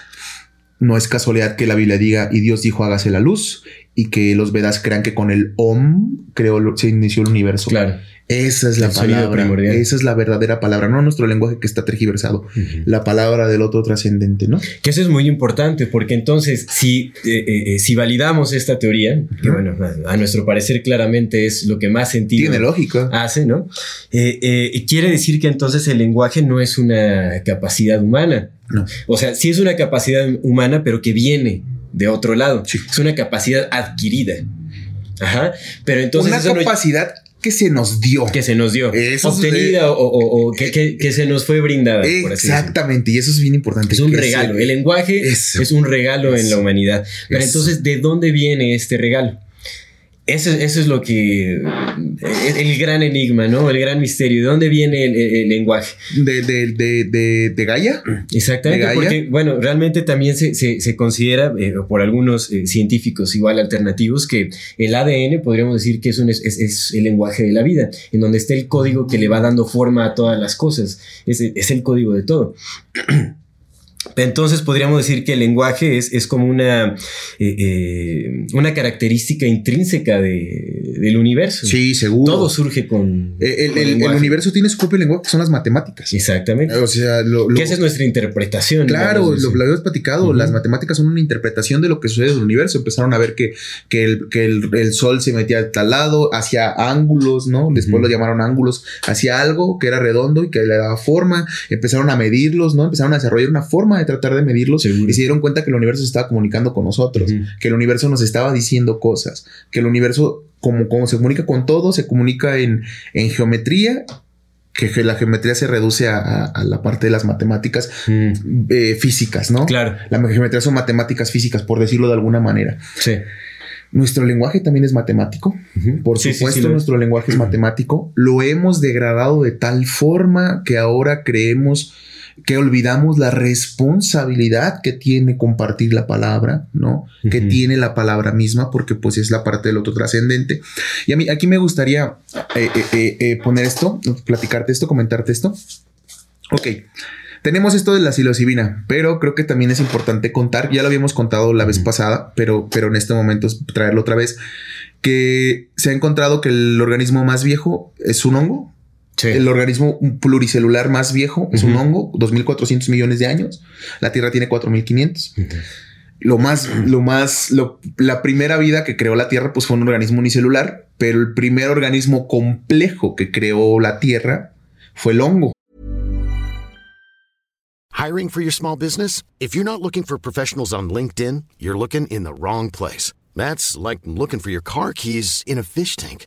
[SPEAKER 2] no es casualidad que la Biblia diga, y Dios dijo, hágase la luz, y que los Vedas crean que con el Om creó, se inició el universo.
[SPEAKER 1] Claro.
[SPEAKER 2] Esa es la palabra. Esa es la verdadera palabra, no nuestro lenguaje que está tergiversado. La palabra del otro trascendente, ¿no?
[SPEAKER 1] Que eso es muy importante, porque entonces, si, eh, eh, eh, si validamos esta teoría, que bueno, a, nuestro parecer claramente es lo que más sentido
[SPEAKER 2] Tiene lógica.
[SPEAKER 1] hace, ¿no? quiere decir que entonces el lenguaje no es una capacidad humana.
[SPEAKER 2] No.
[SPEAKER 1] O sea, sí es una capacidad humana, pero que viene de otro lado. Es una capacidad adquirida. Ajá. Pero entonces.
[SPEAKER 2] Una capacidad que se nos dio.
[SPEAKER 1] Que se nos dio. obtenida o, que, se nos fue brindada.
[SPEAKER 2] Exactamente. y eso es bien importante.
[SPEAKER 1] Es un regalo. El lenguaje es un regalo en la humanidad. Pero entonces, ¿de dónde viene este regalo? Eso, eso, es lo que. El, gran enigma, ¿no? El gran misterio. ¿De dónde viene el, lenguaje?
[SPEAKER 2] ¿De, de, de, de, Gaia?
[SPEAKER 1] Exactamente, porque, bueno, realmente también se, se, considera eh, por algunos eh, científicos igual alternativos que el ADN podríamos decir que es, un, es, es, el lenguaje de la vida, en donde está el código que le va dando forma a todas las cosas. Es, es el código de todo. Entonces podríamos decir que el lenguaje es, es como una, eh, eh, una característica intrínseca del universo.
[SPEAKER 2] Sí, seguro.
[SPEAKER 1] Todo surge con.
[SPEAKER 2] El, el, universo tiene su propio lenguaje, que son las matemáticas.
[SPEAKER 1] Exactamente.
[SPEAKER 2] O sea,
[SPEAKER 1] lo, esa es nuestra interpretación.
[SPEAKER 2] Claro, lo, lo habíamos platicado. Las matemáticas son una interpretación de lo que sucede en el universo. Empezaron a ver que, que, el, que el, sol se metía a tal lado, hacia ángulos, ¿no? Después lo llamaron ángulos, hacia algo que era redondo y que le daba forma. Empezaron a medirlos, ¿no? Empezaron a desarrollar una forma de tratar de medirlos y se dieron cuenta que el universo se estaba comunicando con nosotros, que el universo nos estaba diciendo cosas, que el universo, como, como se comunica con todo, se comunica en, en geometría que la geometría se reduce a, la parte de las matemáticas eh, físicas, ¿no?
[SPEAKER 1] Claro.
[SPEAKER 2] La geometría son matemáticas físicas, por decirlo de alguna manera.
[SPEAKER 1] Sí.
[SPEAKER 2] Nuestro lenguaje también es matemático. Por supuesto, nuestro lenguaje es matemático. Lo hemos degradado de tal forma que ahora creemos que olvidamos la responsabilidad que tiene compartir la palabra, ¿no? Que tiene la palabra misma, porque pues es la parte del otro trascendente. Y a mí aquí me gustaría eh, eh, eh, poner esto, platicarte esto, comentarte esto. Ok. Tenemos esto de la psilocibina, pero creo que también es importante contar, ya lo habíamos contado la vez pasada, pero, pero en este momento es traerlo otra vez, que se ha encontrado que el organismo más viejo es un hongo, el organismo pluricelular más viejo es un hongo, 2.400 millones de años. La Tierra tiene 4.500. Lo más, lo más, la primera vida que creó la Tierra pues fue un organismo unicelular, pero el primer organismo complejo que creó la Tierra fue el hongo.
[SPEAKER 3] Hiring for your small business? If you're not looking for professionals on LinkedIn, you're looking in the wrong place. That's like looking for your car keys in a fish tank.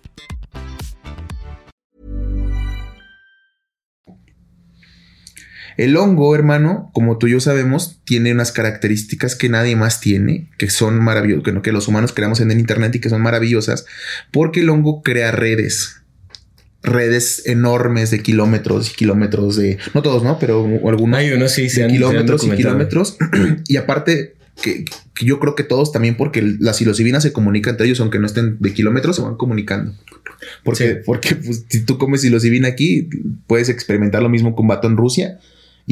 [SPEAKER 2] El hongo, hermano, como tú y yo sabemos, tiene unas características que nadie más tiene, que son maravillosas, que, que los humanos creamos en el Internet y que son maravillosas, porque el hongo crea redes. Redes enormes de kilómetros y kilómetros de. No todos, ¿no? Pero algunos.
[SPEAKER 1] Hay unos sí,
[SPEAKER 2] de kilómetros y kilómetros. y aparte, que, yo creo que todos también, porque la psilocibina se comunica entre ellos, aunque no estén de kilómetros, se van comunicando. Porque, porque pues, si tú comes psilocibina aquí, puedes experimentar lo mismo con vato en Rusia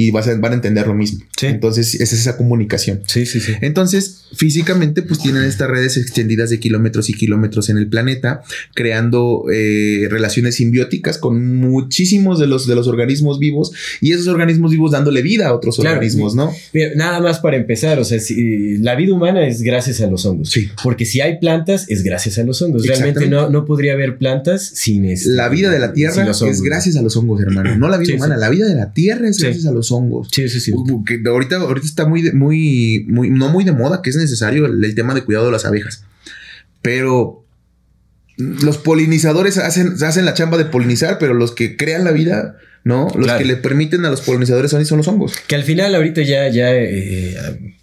[SPEAKER 2] y vas a, van a entender lo mismo. Entonces, es esa comunicación.
[SPEAKER 1] Sí, sí, sí.
[SPEAKER 2] Entonces, físicamente, pues tienen estas redes extendidas de kilómetros y kilómetros en el planeta, creando eh, relaciones simbióticas con muchísimos de los, de los organismos vivos y esos organismos vivos dándole vida a otros organismos, ¿no?
[SPEAKER 1] nada más para empezar, o sea, si, la vida humana es gracias a los hongos.
[SPEAKER 2] Sí.
[SPEAKER 1] Porque si hay plantas, es gracias a los hongos. Realmente no, no podría haber plantas sin eso.
[SPEAKER 2] Este, la vida de la Tierra es gracias a los hongos, hermano. No la vida humana, la vida de la Tierra es gracias a los hongos.
[SPEAKER 1] Sí, sí, sí.
[SPEAKER 2] Que ahorita, ahorita está muy, muy, muy, no muy de moda, que es necesario el, tema de cuidado de las abejas. Pero los polinizadores hacen, hacen la chamba de polinizar, pero los que crean la vida, ¿no? Los que le permiten a los polinizadores son, son los hongos.
[SPEAKER 1] Que al final ahorita ya, ya eh,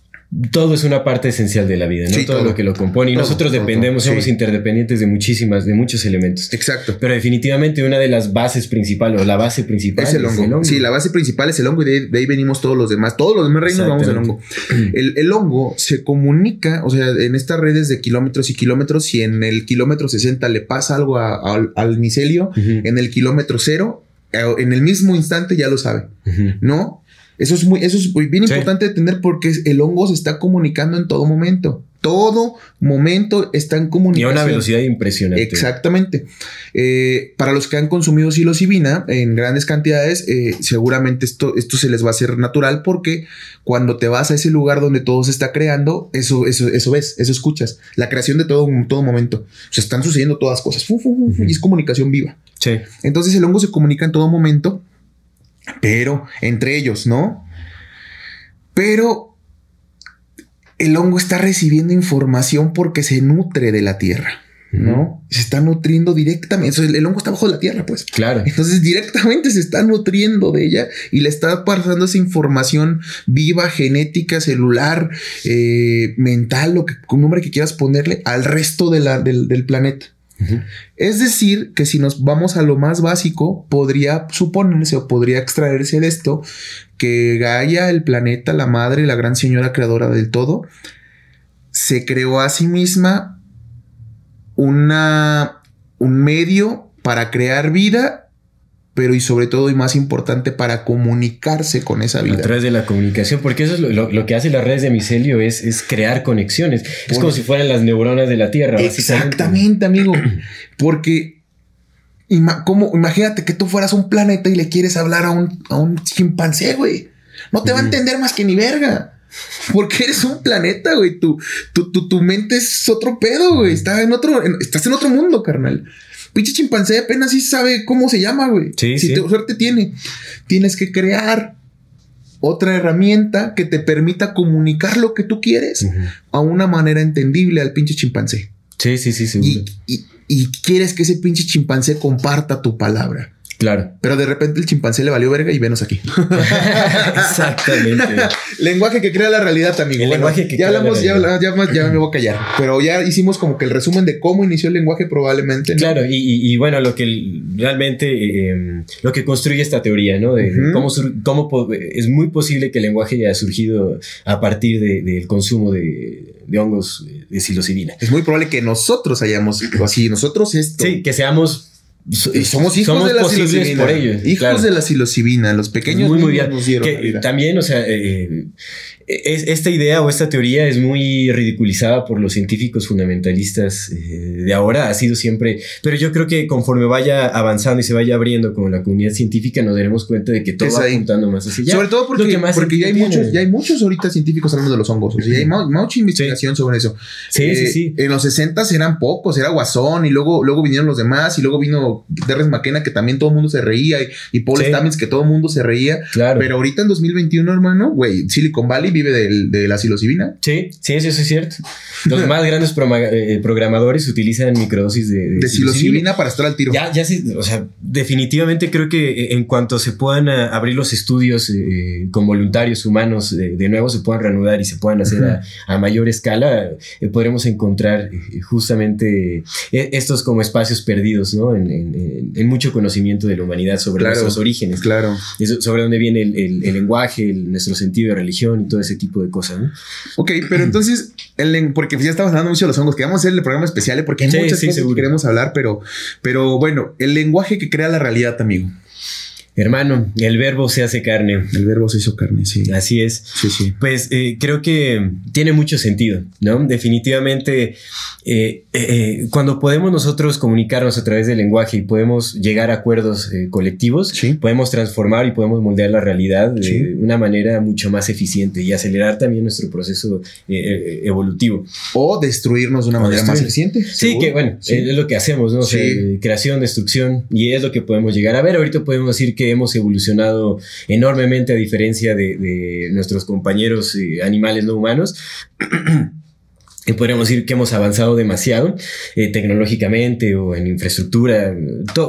[SPEAKER 1] todo es una parte esencial de la vida, ¿no? todo, lo que lo compone. Y nosotros dependemos, somos interdependientes de muchísimas, de muchos elementos.
[SPEAKER 2] Exacto.
[SPEAKER 1] Pero definitivamente una de las bases principales, o la base principal
[SPEAKER 2] es el, hongo. Sí, la base principal es el hongo y de ahí, venimos todos los demás. Todos los demás reinos vamos del hongo. El, hongo se comunica, o sea, en estas redes de kilómetros y kilómetros, si en el kilómetro 60 le pasa algo al micelio, en el kilómetro cero, eh, en el mismo instante ya lo sabe, ¿no? Eso es muy, eso es muy bien importante de entender porque el hongo se está comunicando en todo momento. Todo momento está en comunicación.
[SPEAKER 1] Y a una velocidad impresionante.
[SPEAKER 2] Exactamente. Eh, para los que han consumido psilocibina en grandes cantidades, eh, seguramente esto, esto se les va a hacer natural porque cuando te vas a ese lugar donde todo se está creando, eso, eso, eso ves, eso escuchas. La creación de todo, todo momento. Se están sucediendo todas cosas. y es comunicación viva.
[SPEAKER 1] Sí.
[SPEAKER 2] Entonces el hongo se comunica en todo momento pero entre ellos, ¿no? Pero el hongo está recibiendo información porque se nutre de la tierra. ¿no? Se está nutriendo directamente. el hongo está bajo la tierra, pues.
[SPEAKER 1] Claro.
[SPEAKER 2] Entonces, directamente se está nutriendo de ella y le está pasando esa información viva, genética, celular, eh, mental, lo que, con nombre que quieras ponerle, al resto del planeta. Es decir, que si nos vamos a lo más básico, podría suponerse o podría extraerse de esto que Gaia, el planeta, la madre, la gran señora creadora del todo, se creó a sí misma una, un medio para crear vida pero y sobre todo y más importante para comunicarse con esa vida.
[SPEAKER 1] A través de la comunicación, porque eso es lo, que hace las redes de micelio, es, es crear conexiones. es como si fueran las neuronas de la Tierra.
[SPEAKER 2] Exactamente, amigo. Porque como, imagínate que tú fueras un planeta y le quieres hablar a un, a un chimpancé, güey. No te va a entender más que ni verga. Porque eres un planeta, güey. Tu, tu, tu, mente es otro pedo, güey. Está en otro, estás en otro mundo, carnal. Pinche chimpancé apenas sí sabe cómo se llama, güey.
[SPEAKER 1] Sí,
[SPEAKER 2] si te, suerte tiene. Tienes que crear otra herramienta que te permita comunicar lo que tú quieres a una manera entendible al pinche chimpancé.
[SPEAKER 1] Sí, sí, sí,
[SPEAKER 2] seguro. y, quieres que ese pinche chimpancé comparta tu palabra.
[SPEAKER 1] Claro.
[SPEAKER 2] Pero de repente el chimpancé le valió verga y venos aquí.
[SPEAKER 1] Exactamente.
[SPEAKER 2] lenguaje que crea la realidad, amigo.
[SPEAKER 1] El lenguaje que
[SPEAKER 2] ya hablamos, ya, ya, me voy a callar. Pero ya hicimos como que el resumen de cómo inició el lenguaje, probablemente.
[SPEAKER 1] Claro, y, bueno, lo que realmente em, lo que construye esta teoría, ¿no? De, cómo, cómo, es muy posible que el lenguaje haya surgido a partir del consumo de, hongos de psilocibina.
[SPEAKER 2] Es muy probable que nosotros hayamos, así, nosotros esto.
[SPEAKER 1] Sí, que seamos
[SPEAKER 2] somos hijos de la psilocibina. Por ellos, hijos de la psilocibina. Los pequeños
[SPEAKER 1] muy, muy bien. Nos dieron también, o sea, eh, esta idea o esta teoría es muy ridiculizada por los científicos fundamentalistas eh, de ahora, ha sido siempre, pero yo creo que conforme vaya avanzando y se vaya abriendo con la comunidad científica, nos daremos cuenta de que todo va apuntando más hacia allá.
[SPEAKER 2] Sobre todo porque, porque ya, hay muchos, ya hay muchos ahorita científicos hablando de los hongos, o sea, ya hay mucha investigación sobre eso.
[SPEAKER 1] Sí, sí, eh, sí.
[SPEAKER 2] En los 60 eran pocos, era Guasón y luego, luego vinieron los demás y luego vino Derres McKenna que también todo el mundo se reía y, Paul Stamets que todo el mundo se reía.
[SPEAKER 1] Claro.
[SPEAKER 2] Pero ahorita en 2021, hermano, güey, Silicon Valley vive de la psilocibina.
[SPEAKER 1] Sí, sí, eso es cierto. Los más grandes eh, programadores utilizan microdosis de,
[SPEAKER 2] de, psilocibina para estar al tiro.
[SPEAKER 1] Ya, ya sí, o sea, definitivamente creo que eh, en cuanto se puedan eh, abrir los estudios con voluntarios humanos de, nuevo, se puedan reanudar y se puedan hacer a, mayor escala, podremos encontrar justamente estos como espacios perdidos, ¿no? En, mucho conocimiento de la humanidad sobre nuestros orígenes.
[SPEAKER 2] Claro.
[SPEAKER 1] sobre dónde viene el, lenguaje, nuestro sentido de religión y todo ese tipo de cosas. ¿no?
[SPEAKER 2] Ok, pero entonces, el, porque ya estamos hablando mucho de los hongos, que vamos a hacer el programa especial porque hay muchas cosas que queremos hablar, pero, pero bueno, el lenguaje que crea la realidad, amigo.
[SPEAKER 1] Hermano, el verbo se hace carne.
[SPEAKER 2] El verbo se hizo carne, sí.
[SPEAKER 1] Así es.
[SPEAKER 2] Sí, sí.
[SPEAKER 1] Pues eh, creo que tiene mucho sentido, ¿no? Definitivamente, eh, eh, cuando podemos nosotros comunicarnos a través del lenguaje y podemos llegar a acuerdos colectivos, podemos transformar y podemos moldear la realidad de una manera mucho más eficiente y acelerar también nuestro proceso evolutivo.
[SPEAKER 2] O destruirnos de una manera más eficiente.
[SPEAKER 1] Sí, que bueno, es lo que hacemos, ¿no? creación, destrucción, y es lo que podemos llegar a ver. Ahorita podemos decir que hemos evolucionado enormemente a diferencia de, nuestros compañeros eh, animales no humanos. podríamos decir que hemos avanzado demasiado eh, tecnológicamente o en infraestructura,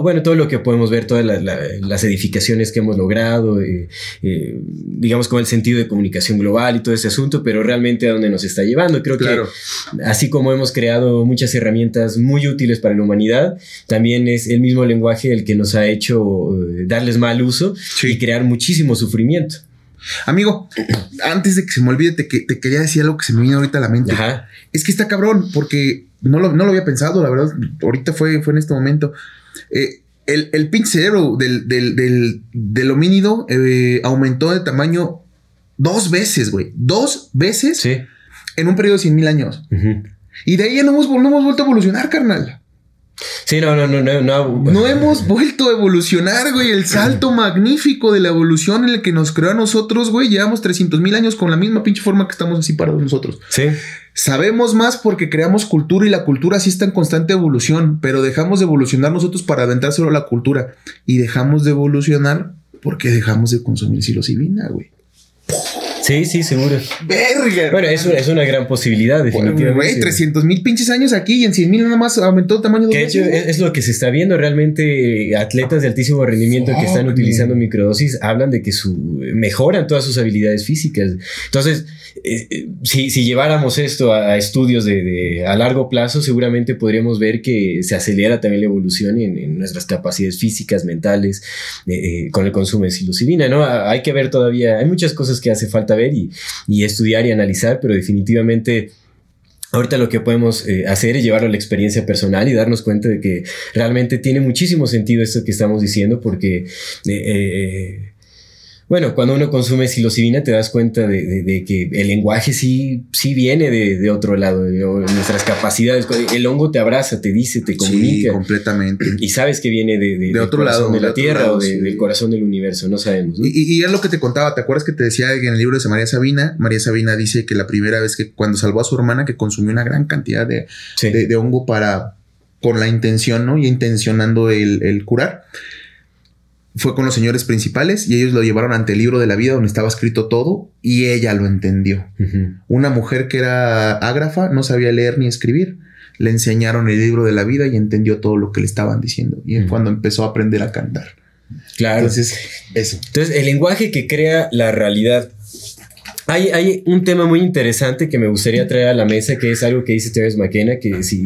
[SPEAKER 1] bueno, todo lo que podemos ver, todas las edificaciones que hemos logrado, eh, eh, digamos con el sentido de comunicación global y todo ese asunto, pero realmente a dónde nos está llevando. Creo que así como hemos creado muchas herramientas muy útiles para la humanidad, también es el mismo lenguaje el que nos ha hecho darles mal uso y crear muchísimo sufrimiento.
[SPEAKER 2] Amigo, antes de que se me olvide, te, te quería decir algo que se me vino ahorita a la mente. Es que está cabrón, porque no lo, no lo había pensado, la verdad. Ahorita fue, fue en este momento. Eh, el, el pinche cerebro del, del, del, del homínido eh, aumentó de tamaño dos veces, güey. Dos veces
[SPEAKER 1] Sí.
[SPEAKER 2] en un periodo de 100 mil años. Y de ahí ya no hemos, no hemos vuelto a evolucionar, carnal.
[SPEAKER 1] Sí, no, no, no, no. No,
[SPEAKER 2] No hemos vuelto a evolucionar, güey. El salto magnífico de la evolución en el que nos creó a nosotros, güey. Llevamos 300 mil años con la misma pinche forma que estamos así parados nosotros.
[SPEAKER 1] Sí.
[SPEAKER 2] Sabemos más porque creamos cultura y la cultura sí está en constante evolución, pero dejamos de evolucionar nosotros para aventárselo a la cultura. Y dejamos de evolucionar porque dejamos de consumir psilocibina, güey.
[SPEAKER 1] Sí, sí, seguro.
[SPEAKER 2] Verga.
[SPEAKER 1] Bueno, es, es una gran posibilidad, definitivamente.
[SPEAKER 2] Güey, 300 mil pinches años aquí y en 100 mil nada más aumentó el tamaño de
[SPEAKER 1] hecho es, es lo que se está viendo realmente. Atletas de altísimo rendimiento que están utilizando microdosis hablan de que su, mejoran todas sus habilidades físicas. Entonces, eh, eh, si, si lleváramos esto a, a estudios de, de- a largo plazo, seguramente podríamos ver que se acelera también la evolución en, en nuestras capacidades físicas, mentales, eh, eh, con el consumo de psilocibina. ¿no? Hay que ver todavía, hay muchas cosas que hace falta y estudiar y analizar, pero definitivamente. Ahorita lo que podemos eh, hacer es llevarlo a la experiencia personal y darnos cuenta de que realmente tiene muchísimo sentido esto que estamos diciendo porque, eh, eh, bueno, cuando uno consume psilocibina te das cuenta de, de- de que el lenguaje sí, sí viene de, de otro lado, de- nuestras capacidades. El hongo te abraza, te dice, te
[SPEAKER 2] Sí,
[SPEAKER 1] comunica.
[SPEAKER 2] completamente.
[SPEAKER 1] y sabes que viene de,
[SPEAKER 2] otro lado,
[SPEAKER 1] de la Tierra
[SPEAKER 2] lado,
[SPEAKER 1] o de-
[SPEAKER 2] sí.
[SPEAKER 1] del corazón del universo, no sabemos. ¿no?
[SPEAKER 2] Y, es lo que te contaba, ¿te acuerdas que te decía en el libro de María Sabina? María Sabina dice que la primera vez que cuando salvó a su hermana que consumió una gran cantidad de,
[SPEAKER 1] Sí.
[SPEAKER 2] de, de hongo para, con la intención, ¿no? Y intencionando el, el curar. Fue con los señores principales y ellos lo llevaron ante el libro de la vida donde estaba escrito todo y ella lo entendió. Una mujer que era ágrafa, no sabía leer ni escribir. Le enseñaron el libro de la vida y entendió todo lo que le estaban diciendo. Y es cuando empezó a aprender a cantar.
[SPEAKER 1] Claro.
[SPEAKER 2] Entonces, eso.
[SPEAKER 1] Entonces, el lenguaje que crea la realidad. Hay, hay un tema muy interesante que me gustaría traer a la mesa, que es algo que dice Terence McKenna, que si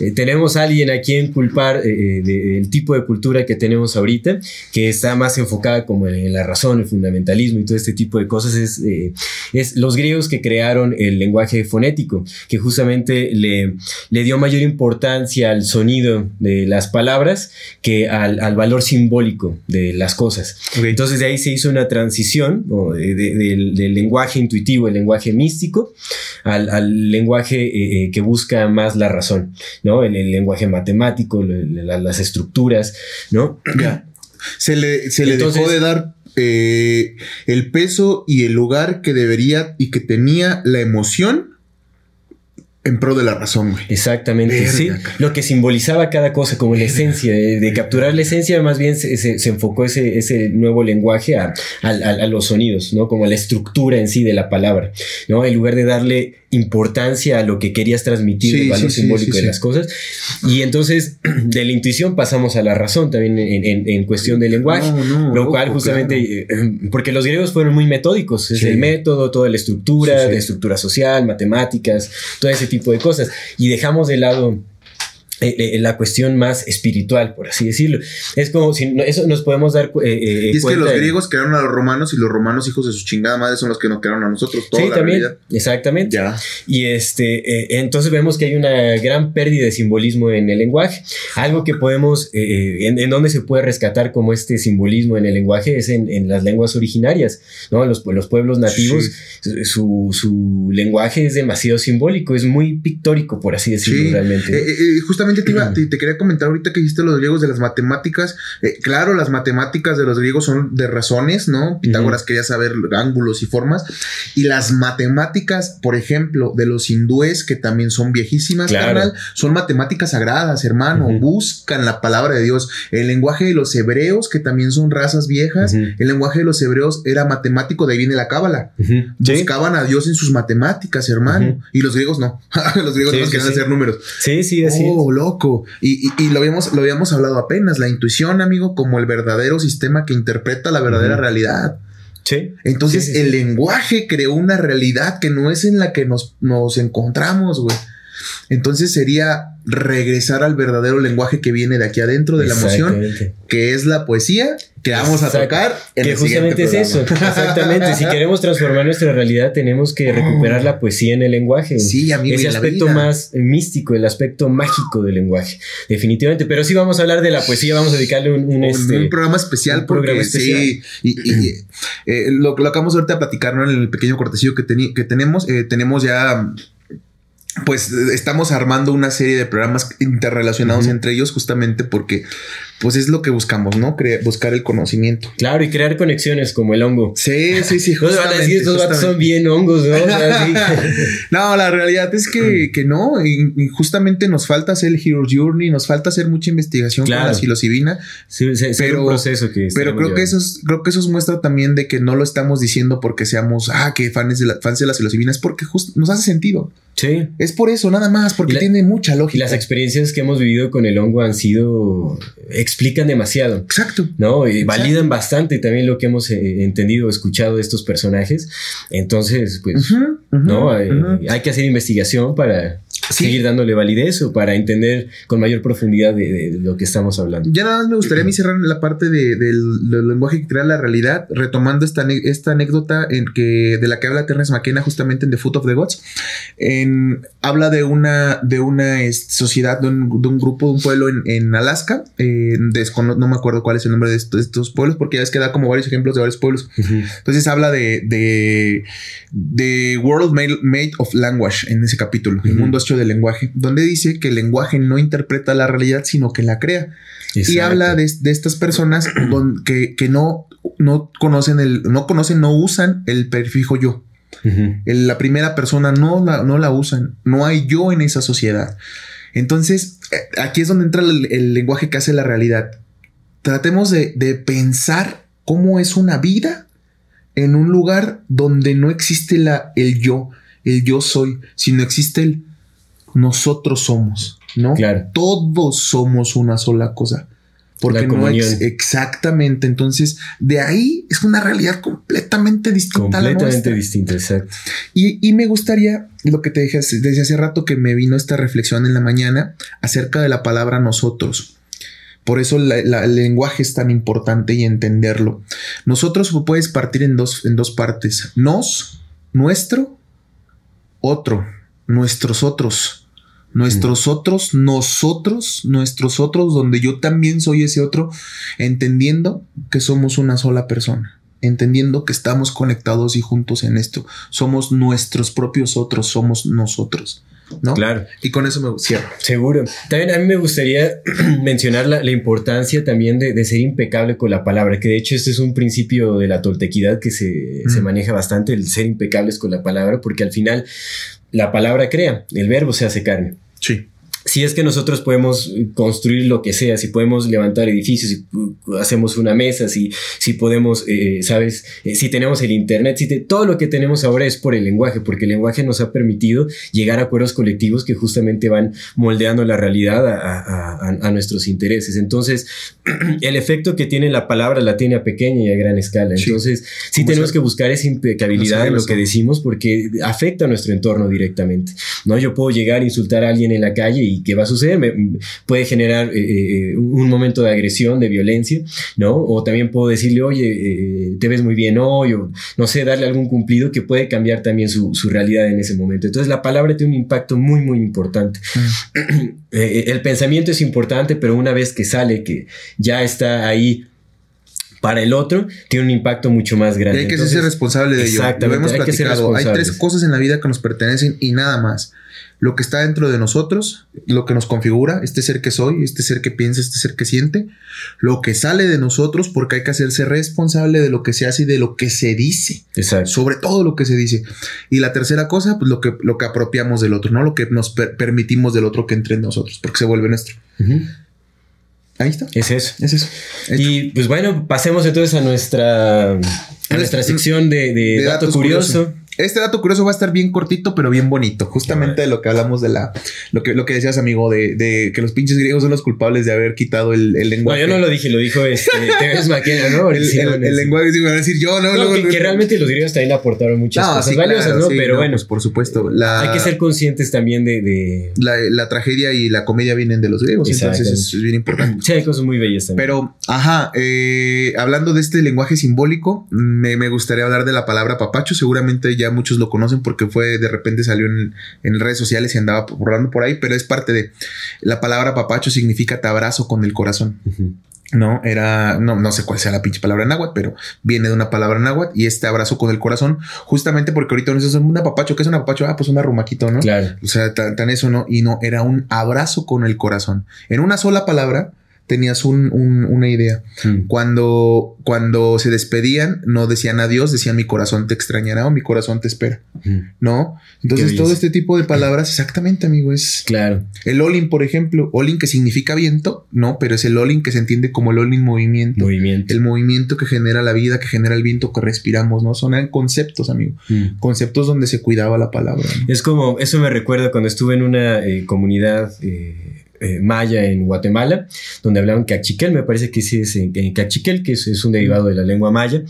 [SPEAKER 1] eh, tenemos a alguien a quien culpar eh, de- del tipo de cultura que tenemos ahorita, que está más enfocada como en, en la razón, el fundamentalismo y todo este tipo de cosas, es, eh, es los griegos que crearon el lenguaje fonético, que justamente le, le dio mayor importancia al sonido de las palabras que al, al valor simbólico de las cosas.
[SPEAKER 2] Ok.
[SPEAKER 1] Entonces de ahí se hizo una transición ¿no? de- de- del, del lenguaje intuitivo, el lenguaje místico, al, al lenguaje eh, eh, que busca más la razón, ¿no? El, el lenguaje matemático, la- las estructuras, ¿no?
[SPEAKER 2] Se le, se le
[SPEAKER 1] Entonces-
[SPEAKER 2] dejó de dar eh, el peso y el lugar que debería y que tenía la emoción en pro de la razón, güey.
[SPEAKER 1] Exactamente,
[SPEAKER 2] Verga,
[SPEAKER 1] sí.
[SPEAKER 2] cara.
[SPEAKER 1] Lo que simbolizaba cada cosa, como la esencia, de, de capturar la esencia, más bien se, se- se enfocó ese, ese nuevo lenguaje a, a- a- a los sonidos, ¿no? Como a la estructura en sí de la palabra, ¿no? En lugar de darle importancia a lo que querías transmitir,
[SPEAKER 2] Sí,
[SPEAKER 1] el valor
[SPEAKER 2] sí,
[SPEAKER 1] simbólico
[SPEAKER 2] sí,
[SPEAKER 1] de las cosas. Y entonces, de la intuición pasamos a la razón también en, en- en cuestión del lenguaje.
[SPEAKER 2] No, no,
[SPEAKER 1] lo
[SPEAKER 2] loco,
[SPEAKER 1] cual justamente, eh, porque los griegos fueron muy metódicos, es el método, toda la estructura, de estructura social, matemáticas, todo ese tipo de cosas. Y dejamos de lado eh, eh, la cuestión más espiritual, por así decirlo. Es como si no- eso nos podemos dar eh,
[SPEAKER 2] Y es que los
[SPEAKER 1] de-
[SPEAKER 2] griegos crearon a los romanos y los romanos, hijos de su chingada madre, son los que nos crearon a nosotros. Toda
[SPEAKER 1] Sí,
[SPEAKER 2] la
[SPEAKER 1] también,
[SPEAKER 2] realidad.
[SPEAKER 1] exactamente.
[SPEAKER 2] Ya.
[SPEAKER 1] Y este, entonces vemos que hay una gran pérdida de simbolismo en el lenguaje. Algo que podemos, en, en donde se puede rescatar como este simbolismo en el lenguaje es en, en las lenguas originarias, ¿no? Los, los pueblos nativos, su, su lenguaje es demasiado simbólico, es muy pictórico, por así decirlo,
[SPEAKER 2] Sí,
[SPEAKER 1] realmente.
[SPEAKER 2] Eh, eh, justamente te, iba, te, te quería comentar ahorita que dijiste los griegos de las matemáticas. Eh, claro, las matemáticas de los griegos son de razones, ¿no? Pitágoras quería saber ángulos y formas. Y las matemáticas, por ejemplo, de los hindúes, que también son viejísimas,
[SPEAKER 1] Claro.
[SPEAKER 2] carnal, son matemáticas sagradas, hermano.
[SPEAKER 1] Ujú.
[SPEAKER 2] Buscan la palabra de Dios. El lenguaje de los hebreos, que también son razas viejas,
[SPEAKER 1] Ujú.
[SPEAKER 2] el lenguaje de los hebreos era matemático, de ahí viene la cábala.
[SPEAKER 1] Ujú. Sí,
[SPEAKER 2] Buscaban a Dios en sus matemáticas, hermano. Y los griegos no. los griegos
[SPEAKER 1] Sí,
[SPEAKER 2] no
[SPEAKER 1] sí,
[SPEAKER 2] querían hacer números.
[SPEAKER 1] sí, sí, así es.
[SPEAKER 2] Loco. Y, y- y lo, habíamos, lo habíamos hablado apenas. La intuición, amigo, como el verdadero sistema que interpreta la verdadera realidad.
[SPEAKER 1] Sí.
[SPEAKER 2] Entonces,
[SPEAKER 1] Sí, sí, sí.
[SPEAKER 2] el lenguaje creó una realidad que no es en la que nos, nos encontramos, güey. Entonces sería regresar al verdadero lenguaje que viene de aquí adentro de la emoción, que es la poesía que vamos a tocar en
[SPEAKER 1] que
[SPEAKER 2] el
[SPEAKER 1] justamente es eso. Exactamente. si queremos transformar nuestra realidad, tenemos que recuperar la poesía en el lenguaje.
[SPEAKER 2] Sí, amigo,
[SPEAKER 1] Ese aspecto
[SPEAKER 2] vida.
[SPEAKER 1] más místico, el aspecto mágico del lenguaje. Definitivamente. Pero sí vamos a hablar de la poesía, vamos a dedicarle un, un,
[SPEAKER 2] Un,
[SPEAKER 1] este,
[SPEAKER 2] un programa especial
[SPEAKER 1] un
[SPEAKER 2] porque
[SPEAKER 1] programa especial.
[SPEAKER 2] sí, y, y, eh, lo, lo acabamos ahorita de platicar ¿no? en el pequeño cortecillo que, que tenemos, eh, tenemos ya, pues estamos armando una serie de programas interrelacionados entre ellos justamente porque pues es lo que buscamos, ¿no? Cre- buscar el conocimiento.
[SPEAKER 1] Claro, y crear conexiones como el hongo.
[SPEAKER 2] Sí, sí, sí.
[SPEAKER 1] No se van a decir, estos vatos son
[SPEAKER 2] justamente.
[SPEAKER 1] bien hongos, ¿no? O sea, sí.
[SPEAKER 2] no, la realidad es que, que no, y, y justamente nos falta hacer el Hero Journey, nos falta hacer mucha investigación
[SPEAKER 1] Claro.
[SPEAKER 2] con la psilocibina,
[SPEAKER 1] Sí, será
[SPEAKER 2] Pero-
[SPEAKER 1] un proceso que
[SPEAKER 2] pero creo que eso es, creo que eso muestra también de que no lo estamos diciendo porque seamos, ah, que fans de la, fans de la psilocibina, es porque justo nos hace sentido.
[SPEAKER 1] Sí.
[SPEAKER 2] Es por eso, nada más, porque
[SPEAKER 1] la-
[SPEAKER 2] tiene mucha
[SPEAKER 1] Y
[SPEAKER 2] lógica.
[SPEAKER 1] las experiencias que hemos vivido con el hongo han sido. Explican demasiado.
[SPEAKER 2] Exacto.
[SPEAKER 1] ¿no? Y
[SPEAKER 2] Exacto.
[SPEAKER 1] validan bastante también lo que hemos eh, entendido, escuchado de estos personajes. Entonces, pues, ¿no? Eh, hay que hacer investigación para
[SPEAKER 2] Sí.
[SPEAKER 1] seguir dándole validez o para entender con mayor profundidad de, de lo que estamos hablando.
[SPEAKER 2] Ya nada más me gustaría a mí cerrar la parte de- del, del lenguaje que crea la realidad, retomando esta, esta anécdota en que, de la que habla Terence McKenna justamente en The Foot of the Gods. En- habla de una, de una sociedad, de un, de un grupo, de un pueblo en, en Alaska. eh, descono- no me acuerdo cuál es el nombre de estos, de estos pueblos, porque ya es que da como varios ejemplos de varios pueblos. Entonces habla de, de, de World Made, Made of Language en ese capítulo, el mundo hecho de lenguaje, donde dice que el lenguaje no interpreta la realidad, sino que la crea. Y habla de, de estas personas don- que, que no, no conocen el, no conocen, no usan el prefijo yo. La primera persona no la, no la usan. No hay yo en esa sociedad. Entonces, eh, aquí es donde entra el, el lenguaje que hace la realidad. Tratemos de, de pensar cómo es una vida en un lugar donde no existe la, el yo, el yo soy, sino existe el nosotros somos, ¿no?
[SPEAKER 1] Claro.
[SPEAKER 2] Todos somos una sola cosa. Porque no ex- exactamente. Entonces, de ahí es una realidad completamente distinta a la
[SPEAKER 1] Completamente distinto, exacto.
[SPEAKER 2] Y, y me gustaría, lo que te dije desde hace rato que me vino esta reflexión en la mañana acerca de la palabra nosotros. Por eso la- la- el lenguaje es tan importante y entenderlo. Nosotros puedes partir en dos, en dos partes. Nos, nuestro, otro, nuestros otros. Nuestros otros, nosotros, nuestros otros, donde yo también soy ese otro, entendiendo que somos una sola persona, entendiendo que estamos conectados y juntos en esto. Somos nuestros propios otros, somos nosotros, ¿no?
[SPEAKER 1] Claro.
[SPEAKER 2] Y con eso me cierro.
[SPEAKER 1] Seguro. También a mí me gustaría mencionar la, la importancia también de, de ser impecable con la palabra, que de hecho este es un principio de la toltequidad que se, se
[SPEAKER 2] Mm.
[SPEAKER 1] maneja bastante, el ser impecables con la palabra, porque al final la palabra crea, el verbo se hace carne.
[SPEAKER 2] Sí.
[SPEAKER 1] Si es que nosotros podemos construir lo que sea, si podemos levantar edificios, si hacemos una mesa, si, si podemos, eh, ¿sabes? Eh, si tenemos el Internet, si te- todo lo que tenemos ahora es por el lenguaje, porque el lenguaje nos ha permitido llegar a acuerdos colectivos que justamente van moldeando la realidad a, a- a- a nuestros intereses. Entonces, el efecto que tiene la palabra la tiene a pequeña y a gran escala.
[SPEAKER 2] Sí.
[SPEAKER 1] Entonces, sí
[SPEAKER 2] Como
[SPEAKER 1] tenemos que buscar esa impecabilidad en lo que decimos porque afecta a nuestro entorno directamente. ¿no? Yo puedo llegar a insultar a alguien en la calle y ¿qué va a suceder? Me- puede generar eh, eh, un momento de agresión, de violencia, ¿no? O también puedo decirle, oye, eh, te ves muy bien hoy, o no sé, darle algún cumplido que puede cambiar también su, su realidad en ese momento. Entonces la palabra tiene un impacto muy, muy importante. Eh, el pensamiento es importante, pero una vez que sale, que ya está ahí para el otro, tiene un impacto mucho más
[SPEAKER 2] Y
[SPEAKER 1] grande.
[SPEAKER 2] hay que
[SPEAKER 1] Entonces,
[SPEAKER 2] ser responsable de ello. Lo hemos
[SPEAKER 1] hay
[SPEAKER 2] platicado. Hay tres cosas en la vida que nos pertenecen y nada más. Lo que está dentro de nosotros, lo que nos configura, este ser que soy, este ser que piensa, este ser que siente, lo que sale de nosotros, porque hay que hacerse responsable de lo que se hace y de lo que se dice.
[SPEAKER 1] Exacto.
[SPEAKER 2] Sobre todo lo que se dice. Y la tercera cosa, pues lo que, lo que apropiamos del otro, no lo que nos per- permitimos del otro que entre en nosotros, porque se vuelve nuestro.
[SPEAKER 1] Ujú.
[SPEAKER 2] Ahí está.
[SPEAKER 1] Es eso.
[SPEAKER 2] Es eso. Hecho.
[SPEAKER 1] Y pues bueno, pasemos entonces a nuestra, a nuestra sección de, de
[SPEAKER 2] de
[SPEAKER 1] dato curioso.
[SPEAKER 2] Este dato curioso va a estar bien cortito, pero bien bonito. Justamente de lo que hablamos de la, lo que, lo que decías, amigo, de, de que los pinches griegos son los culpables de haber quitado el, el
[SPEAKER 1] No,
[SPEAKER 2] lenguaje.
[SPEAKER 1] yo no lo dije, lo dijo este, Tevez Maquena, ¿no?
[SPEAKER 2] El, el-
[SPEAKER 1] no,
[SPEAKER 2] el
[SPEAKER 1] sí.
[SPEAKER 2] lenguaje, sí, me van a decir yo, no,
[SPEAKER 1] No,
[SPEAKER 2] no,
[SPEAKER 1] que,
[SPEAKER 2] no,
[SPEAKER 1] que realmente los griegos también aportaron muchas
[SPEAKER 2] No,
[SPEAKER 1] cosas
[SPEAKER 2] sí,
[SPEAKER 1] valiosas,
[SPEAKER 2] claro,
[SPEAKER 1] ¿no?
[SPEAKER 2] sí,
[SPEAKER 1] Pero
[SPEAKER 2] no,
[SPEAKER 1] bueno,
[SPEAKER 2] pues, por supuesto. La,
[SPEAKER 1] hay que ser conscientes también de, de-
[SPEAKER 2] la, la tragedia y la comedia vienen de los griegos, entonces es bien importante.
[SPEAKER 1] Sí, hay cosas muy bellas también.
[SPEAKER 2] Pero, ajá, eh, hablando de este lenguaje simbólico, me, me gustaría hablar de la palabra papacho. Seguramente ya muchos lo conocen porque fue de repente salió en, en redes sociales y andaba borrando por ahí, pero es parte de la palabra papacho significa te abrazo con el corazón. No, era, no, no sé cuál sea la pinche palabra náhuatl, pero viene de una palabra náhuatl y este abrazo con el corazón, justamente porque ahorita uno dice, un apapacho, ¿qué es un apapacho? Ah, pues un arrumaquito, ¿no?
[SPEAKER 1] Claro.
[SPEAKER 2] O sea, tan, tan eso, ¿no? Y no, era un abrazo con el corazón. En una sola palabra tenías un- un- una idea.
[SPEAKER 1] Mm.
[SPEAKER 2] Cuando, cuando se despedían, no decían adiós, decían mi corazón te extrañará o mi corazón te espera,
[SPEAKER 1] Mm.
[SPEAKER 2] ¿no? Entonces, todo este tipo de palabras, exactamente, amigo, es
[SPEAKER 1] Claro.
[SPEAKER 2] el olin, por ejemplo, olin que significa viento, no, pero es el olin que se entiende como el olin movimiento.
[SPEAKER 1] Movimiento.
[SPEAKER 2] El movimiento que genera la vida, que genera el viento que respiramos, ¿no? Son conceptos, amigo.
[SPEAKER 1] Mm.
[SPEAKER 2] Conceptos donde se cuidaba la palabra. ¿no?
[SPEAKER 1] Es como, eso me recuerda cuando estuve en una eh, comunidad eh, eh, maya en Guatemala, donde hablaban cachiquel, me parece que sí es en, en cachiquel, que es, es un derivado de la lengua maya.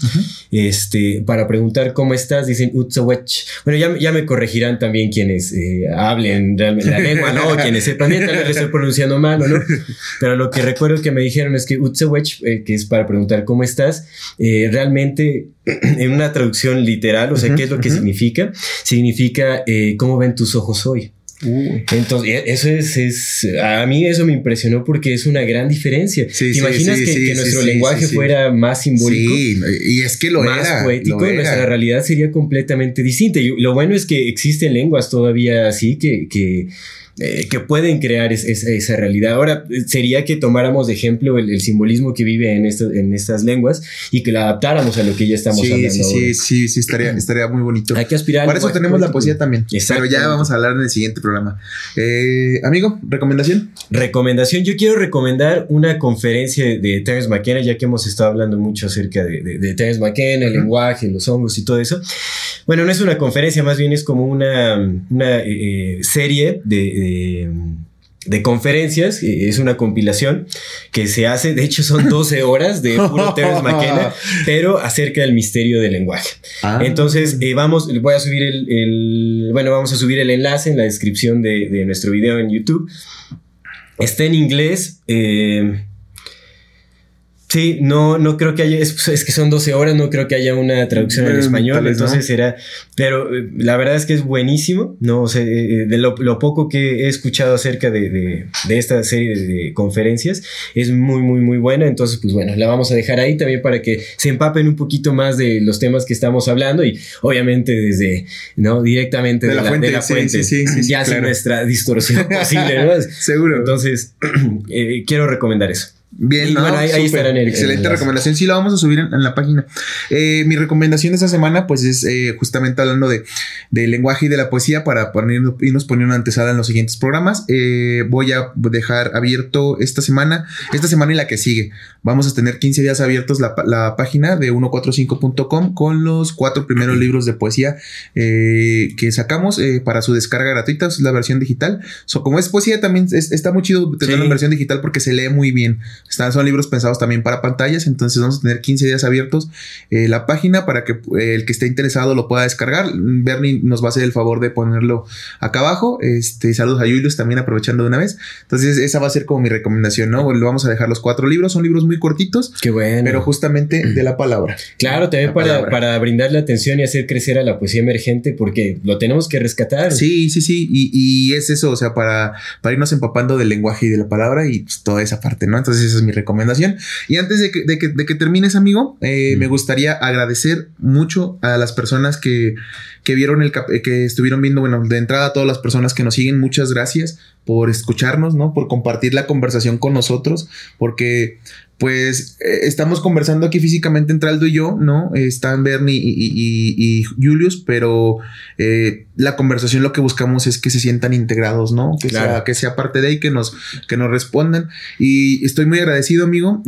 [SPEAKER 1] Este, para preguntar cómo estás, dicen utzawech. Bueno, ya, ya me corregirán también quienes eh, hablen realmente la lengua, ¿no? Quienes sepan tal vez lo estoy pronunciando mal no. Pero lo que recuerdo que me dijeron es que utzawech, eh, que es para preguntar cómo estás, eh, realmente en una traducción literal, o sea, ¿qué es lo que significa? Significa eh, cómo ven tus ojos hoy.
[SPEAKER 2] Uy.
[SPEAKER 1] Entonces, e- eso es, es- a mí eso me impresionó porque es una gran diferencia.
[SPEAKER 2] Sí,
[SPEAKER 1] ¿Te imaginas
[SPEAKER 2] sí,
[SPEAKER 1] que,
[SPEAKER 2] sí,
[SPEAKER 1] que nuestro lenguaje fuera más simbólico?
[SPEAKER 2] Sí, y es que lo
[SPEAKER 1] más
[SPEAKER 2] era.
[SPEAKER 1] poético,
[SPEAKER 2] lo era.
[SPEAKER 1] nuestra realidad sería completamente distinta. Y lo bueno es que existen lenguas todavía así que, que, eh, que pueden crear es- es- esa realidad. Ahora, sería que tomáramos de ejemplo el, el simbolismo que vive en, estas en estas lenguas y que la adaptáramos a lo que ya estamos
[SPEAKER 2] Sí,
[SPEAKER 1] hablando.
[SPEAKER 2] sí, sí,
[SPEAKER 1] ahora.
[SPEAKER 2] sí, sí, estaría, estaría muy bonito.
[SPEAKER 1] Hay que aspirar.
[SPEAKER 2] Para eso tenemos la poesía también. Pero ya vamos a hablar en el siguiente programa. Eh, amigo, recomendación.
[SPEAKER 1] Recomendación, yo quiero recomendar una conferencia de Terence McKenna, ya que hemos estado hablando mucho acerca de, de, de Terence McKenna, el lenguaje, los hongos y todo eso. Bueno, no es una conferencia, más bien es como una, una eh, serie de, de, de conferencias, es una compilación que se hace, de hecho son 12 horas de puro Terence McKenna, pero acerca del misterio del lenguaje.
[SPEAKER 2] Ah.
[SPEAKER 1] Entonces, eh, vamos, voy a subir el, el- bueno, vamos a subir el enlace en la descripción de, de nuestro video en YouTube. Está en inglés. eh, sí, no, no creo que haya, es, es que son 12 horas, no creo que haya una traducción al
[SPEAKER 2] Eh,
[SPEAKER 1] español,
[SPEAKER 2] no.
[SPEAKER 1] entonces será, pero eh, la verdad es que es buenísimo, ¿no? O sea, eh, de lo, lo poco que he escuchado acerca de, de- de esta serie de, de conferencias, es muy, muy, muy buena, entonces, pues bueno, la vamos a dejar ahí también para que se empapen un poquito más de los temas que estamos hablando y obviamente desde, ¿no? Directamente
[SPEAKER 2] De la fuente, sí, sí, sí, sí,
[SPEAKER 1] ya
[SPEAKER 2] sí,
[SPEAKER 1] sin
[SPEAKER 2] claro.
[SPEAKER 1] nuestra distorsión posible, ¿no?
[SPEAKER 2] Seguro.
[SPEAKER 1] Entonces, eh, quiero recomendar eso.
[SPEAKER 2] Bien,
[SPEAKER 1] Y
[SPEAKER 2] ¿no?
[SPEAKER 1] bueno, ahí- ahí el-
[SPEAKER 2] Excelente
[SPEAKER 1] el
[SPEAKER 2] recomendación. Sí, la vamos a subir en, en la página. Eh, mi recomendación de esta semana, pues es eh, justamente hablando de, del lenguaje y de la poesía para poner, irnos poniendo una antesala en los siguientes programas. Eh, voy a dejar abierto esta semana, esta semana y la que sigue. Vamos a tener 15 días abiertos la, la página de 145.com con los cuatro primeros libros de poesía eh, que sacamos para su descarga gratuita. Es la versión digital. So, como es poesía, también es- está muy chido tenerlo
[SPEAKER 1] Sí.
[SPEAKER 2] en versión digital porque se lee muy bien. Están, son libros pensados también para pantallas, entonces vamos a tener 15 días abiertos eh, la página para que eh, el que esté interesado lo pueda descargar. Bernie nos va a hacer el favor de ponerlo acá abajo. Este, saludos a Julius también aprovechando de una vez. Entonces esa va a ser como mi recomendación, ¿no? Lo vamos a dejar los cuatro libros, son libros muy cortitos,
[SPEAKER 1] Qué bueno.
[SPEAKER 2] pero justamente de la palabra.
[SPEAKER 1] Claro, también para, para brindarle atención y hacer crecer a la poesía emergente, porque lo tenemos que rescatar.
[SPEAKER 2] Sí, sí, sí, y, y es eso, o sea, para, para irnos empapando del lenguaje y de la palabra y pues, toda esa parte, ¿no? Entonces esa es mi recomendación. Y antes de que, de que, de que termines, amigo, eh,
[SPEAKER 1] Mm.
[SPEAKER 2] me gustaría agradecer mucho a las personas que, que vieron el, eh, que estuvieron viendo, bueno, de entrada a todas las personas que nos siguen, muchas gracias por escucharnos, ¿no? Por compartir la conversación con nosotros, porque pues eh, estamos conversando aquí físicamente entre Aldo y yo, ¿no? Eh, Están Bernie y, y- y- y Julius, pero eh, la conversación lo que buscamos es que se sientan integrados, ¿no? Que,
[SPEAKER 1] Claro.
[SPEAKER 2] sea, que sea parte de ahí, que nos, que nos respondan. Y estoy muy agradecido, amigo.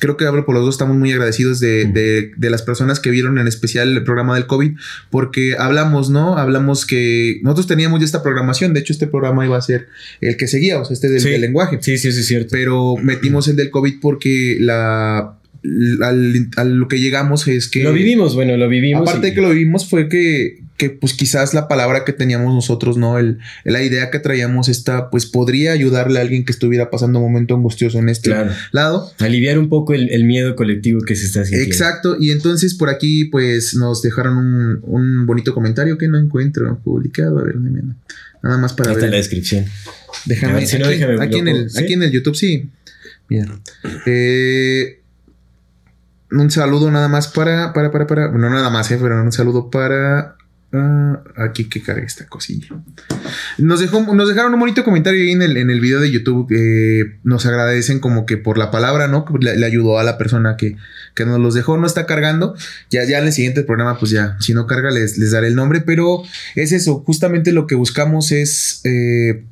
[SPEAKER 2] Creo que hablo por los dos, estamos muy agradecidos de, de, de, las personas que vieron en especial el programa del COVID, porque hablamos, ¿no? Hablamos que nosotros teníamos ya esta programación, de hecho este programa iba a ser el que seguía, o sea, este del,
[SPEAKER 1] Sí.
[SPEAKER 2] del lenguaje.
[SPEAKER 1] Sí, sí, sí, es cierto.
[SPEAKER 2] Pero metimos el del COVID porque la... Al, a lo que llegamos es que...
[SPEAKER 1] lo vivimos, bueno, lo vivimos.
[SPEAKER 2] Aparte
[SPEAKER 1] y-
[SPEAKER 2] de que lo vivimos fue que, que pues quizás la palabra que teníamos nosotros, ¿no? El, la idea que traíamos esta, pues podría ayudarle a alguien que estuviera pasando un momento angustioso en este
[SPEAKER 1] Claro.
[SPEAKER 2] lado.
[SPEAKER 1] Aliviar un poco el, el miedo colectivo que se está sintiendo.
[SPEAKER 2] Exacto, y entonces por aquí pues nos dejaron un, un bonito comentario que no encuentro publicado, a ver, nada más para
[SPEAKER 1] Ahí está
[SPEAKER 2] ver.
[SPEAKER 1] en la descripción.
[SPEAKER 2] Déjame,
[SPEAKER 1] ver, si no,
[SPEAKER 2] aquí,
[SPEAKER 1] déjame
[SPEAKER 2] aquí en el, aquí en el YouTube, sí. Mira. Eh, un saludo nada más para, para, para, para, no nada más, eh, pero un saludo para, ah, aquí que cargue esta cosilla. Nos dejó, nos dejaron un bonito comentario ahí en el, en el video de YouTube. eh, nos agradecen como que por la palabra, ¿no? Que Le, le ayudó a la persona que, que nos los dejó. No está cargando. Ya, ya en el siguiente programa, pues ya, si no carga, les, les daré el nombre. Pero es eso. Justamente lo que buscamos es. eh,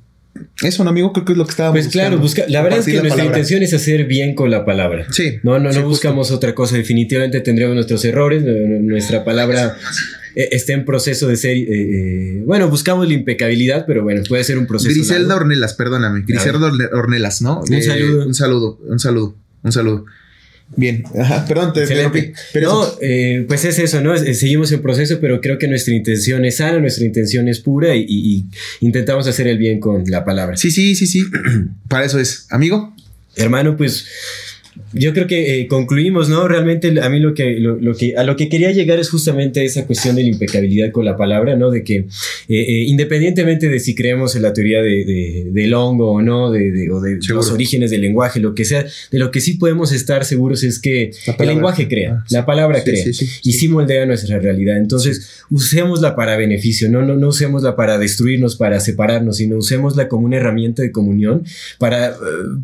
[SPEAKER 2] eso, ¿no, amigo? Creo que es lo que estábamos
[SPEAKER 1] Pues claro,
[SPEAKER 2] buscando.
[SPEAKER 1] busca, la verdad es que nuestra
[SPEAKER 2] palabra.
[SPEAKER 1] intención es hacer bien con la palabra.
[SPEAKER 2] Sí.
[SPEAKER 1] No, no,
[SPEAKER 2] Sí,
[SPEAKER 1] no
[SPEAKER 2] justo.
[SPEAKER 1] buscamos otra cosa. Definitivamente tendremos nuestros errores. nu- nu- Nuestra palabra eh, está en proceso de ser. eh, eh, bueno, buscamos la impecabilidad, pero bueno, puede ser un proceso.
[SPEAKER 2] Griselda
[SPEAKER 1] largo.
[SPEAKER 2] Ornelas, perdóname. Griselda Orne- Ornelas, ¿no?
[SPEAKER 1] Un saludo.
[SPEAKER 2] Un saludo, un saludo, un saludo. Bien, Ajá, perdón, te. Pero
[SPEAKER 1] no, eh, pues es eso, ¿no? Seguimos en proceso, pero creo que nuestra intención es sana, nuestra intención es pura y, y- y intentamos hacer el bien con la palabra.
[SPEAKER 2] Sí, sí, sí, sí. Para eso es. Amigo,
[SPEAKER 1] Hermano, pues yo creo que eh, concluimos, ¿no? Realmente a mí lo que, lo, lo que a lo que quería llegar es justamente esa cuestión de la impecabilidad con la palabra, ¿no? De que eh, eh, independientemente de si creemos en la teoría de, de- del hongo o no, de, de- o de
[SPEAKER 2] Seguro.
[SPEAKER 1] los orígenes del lenguaje, lo que sea, de lo que sí podemos estar seguros es que el lenguaje crea,
[SPEAKER 2] Ah, sí.
[SPEAKER 1] la palabra
[SPEAKER 2] Sí,
[SPEAKER 1] crea
[SPEAKER 2] sí,
[SPEAKER 1] y
[SPEAKER 2] sí.
[SPEAKER 1] moldea nuestra realidad. Entonces, usémosla para beneficio, no, no, no usémosla para destruirnos, para separarnos, sino usémosla como una herramienta de comunión para eh,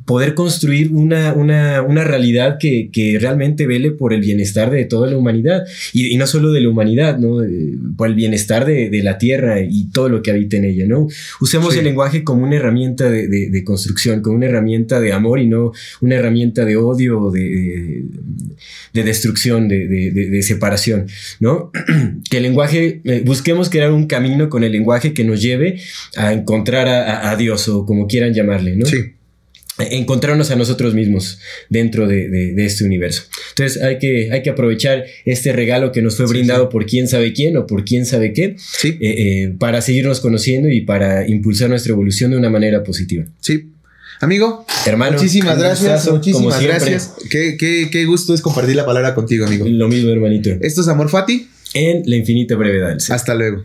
[SPEAKER 1] poder construir una, una, una realidad que, que realmente vele por el bienestar de toda la humanidad y, y no solo de la humanidad, ¿no? Eh, por el bienestar de, de la tierra y todo lo que habita en ella, ¿no? Usemos
[SPEAKER 2] Sí.
[SPEAKER 1] el lenguaje como una herramienta de, de- de construcción, como una herramienta de amor y no una herramienta de odio o de, de, de destrucción, de, de- de- de separación, ¿no? que el lenguaje, eh, busquemos crear un camino con el lenguaje que nos lleve a encontrar a, a- a Dios o como quieran llamarle, ¿no?
[SPEAKER 2] sí.
[SPEAKER 1] Encontrarnos a nosotros mismos dentro de, de- de este universo. Entonces hay que, hay que aprovechar este regalo que nos fue brindado
[SPEAKER 2] sí.
[SPEAKER 1] por quién sabe quién o por quién sabe qué
[SPEAKER 2] Sí,
[SPEAKER 1] eh, eh, para seguirnos conociendo y para impulsar nuestra evolución de una manera positiva.
[SPEAKER 2] sí. Amigo,
[SPEAKER 1] Hermano,
[SPEAKER 2] muchísimas gracias.
[SPEAKER 1] gustazo,
[SPEAKER 2] Muchísimas gracias. Qué, qué, qué gusto es compartir la palabra contigo, amigo.
[SPEAKER 1] Lo mismo, hermanito.
[SPEAKER 2] Esto es Amor Fati.
[SPEAKER 1] En la infinita brevedad.
[SPEAKER 2] Hasta luego.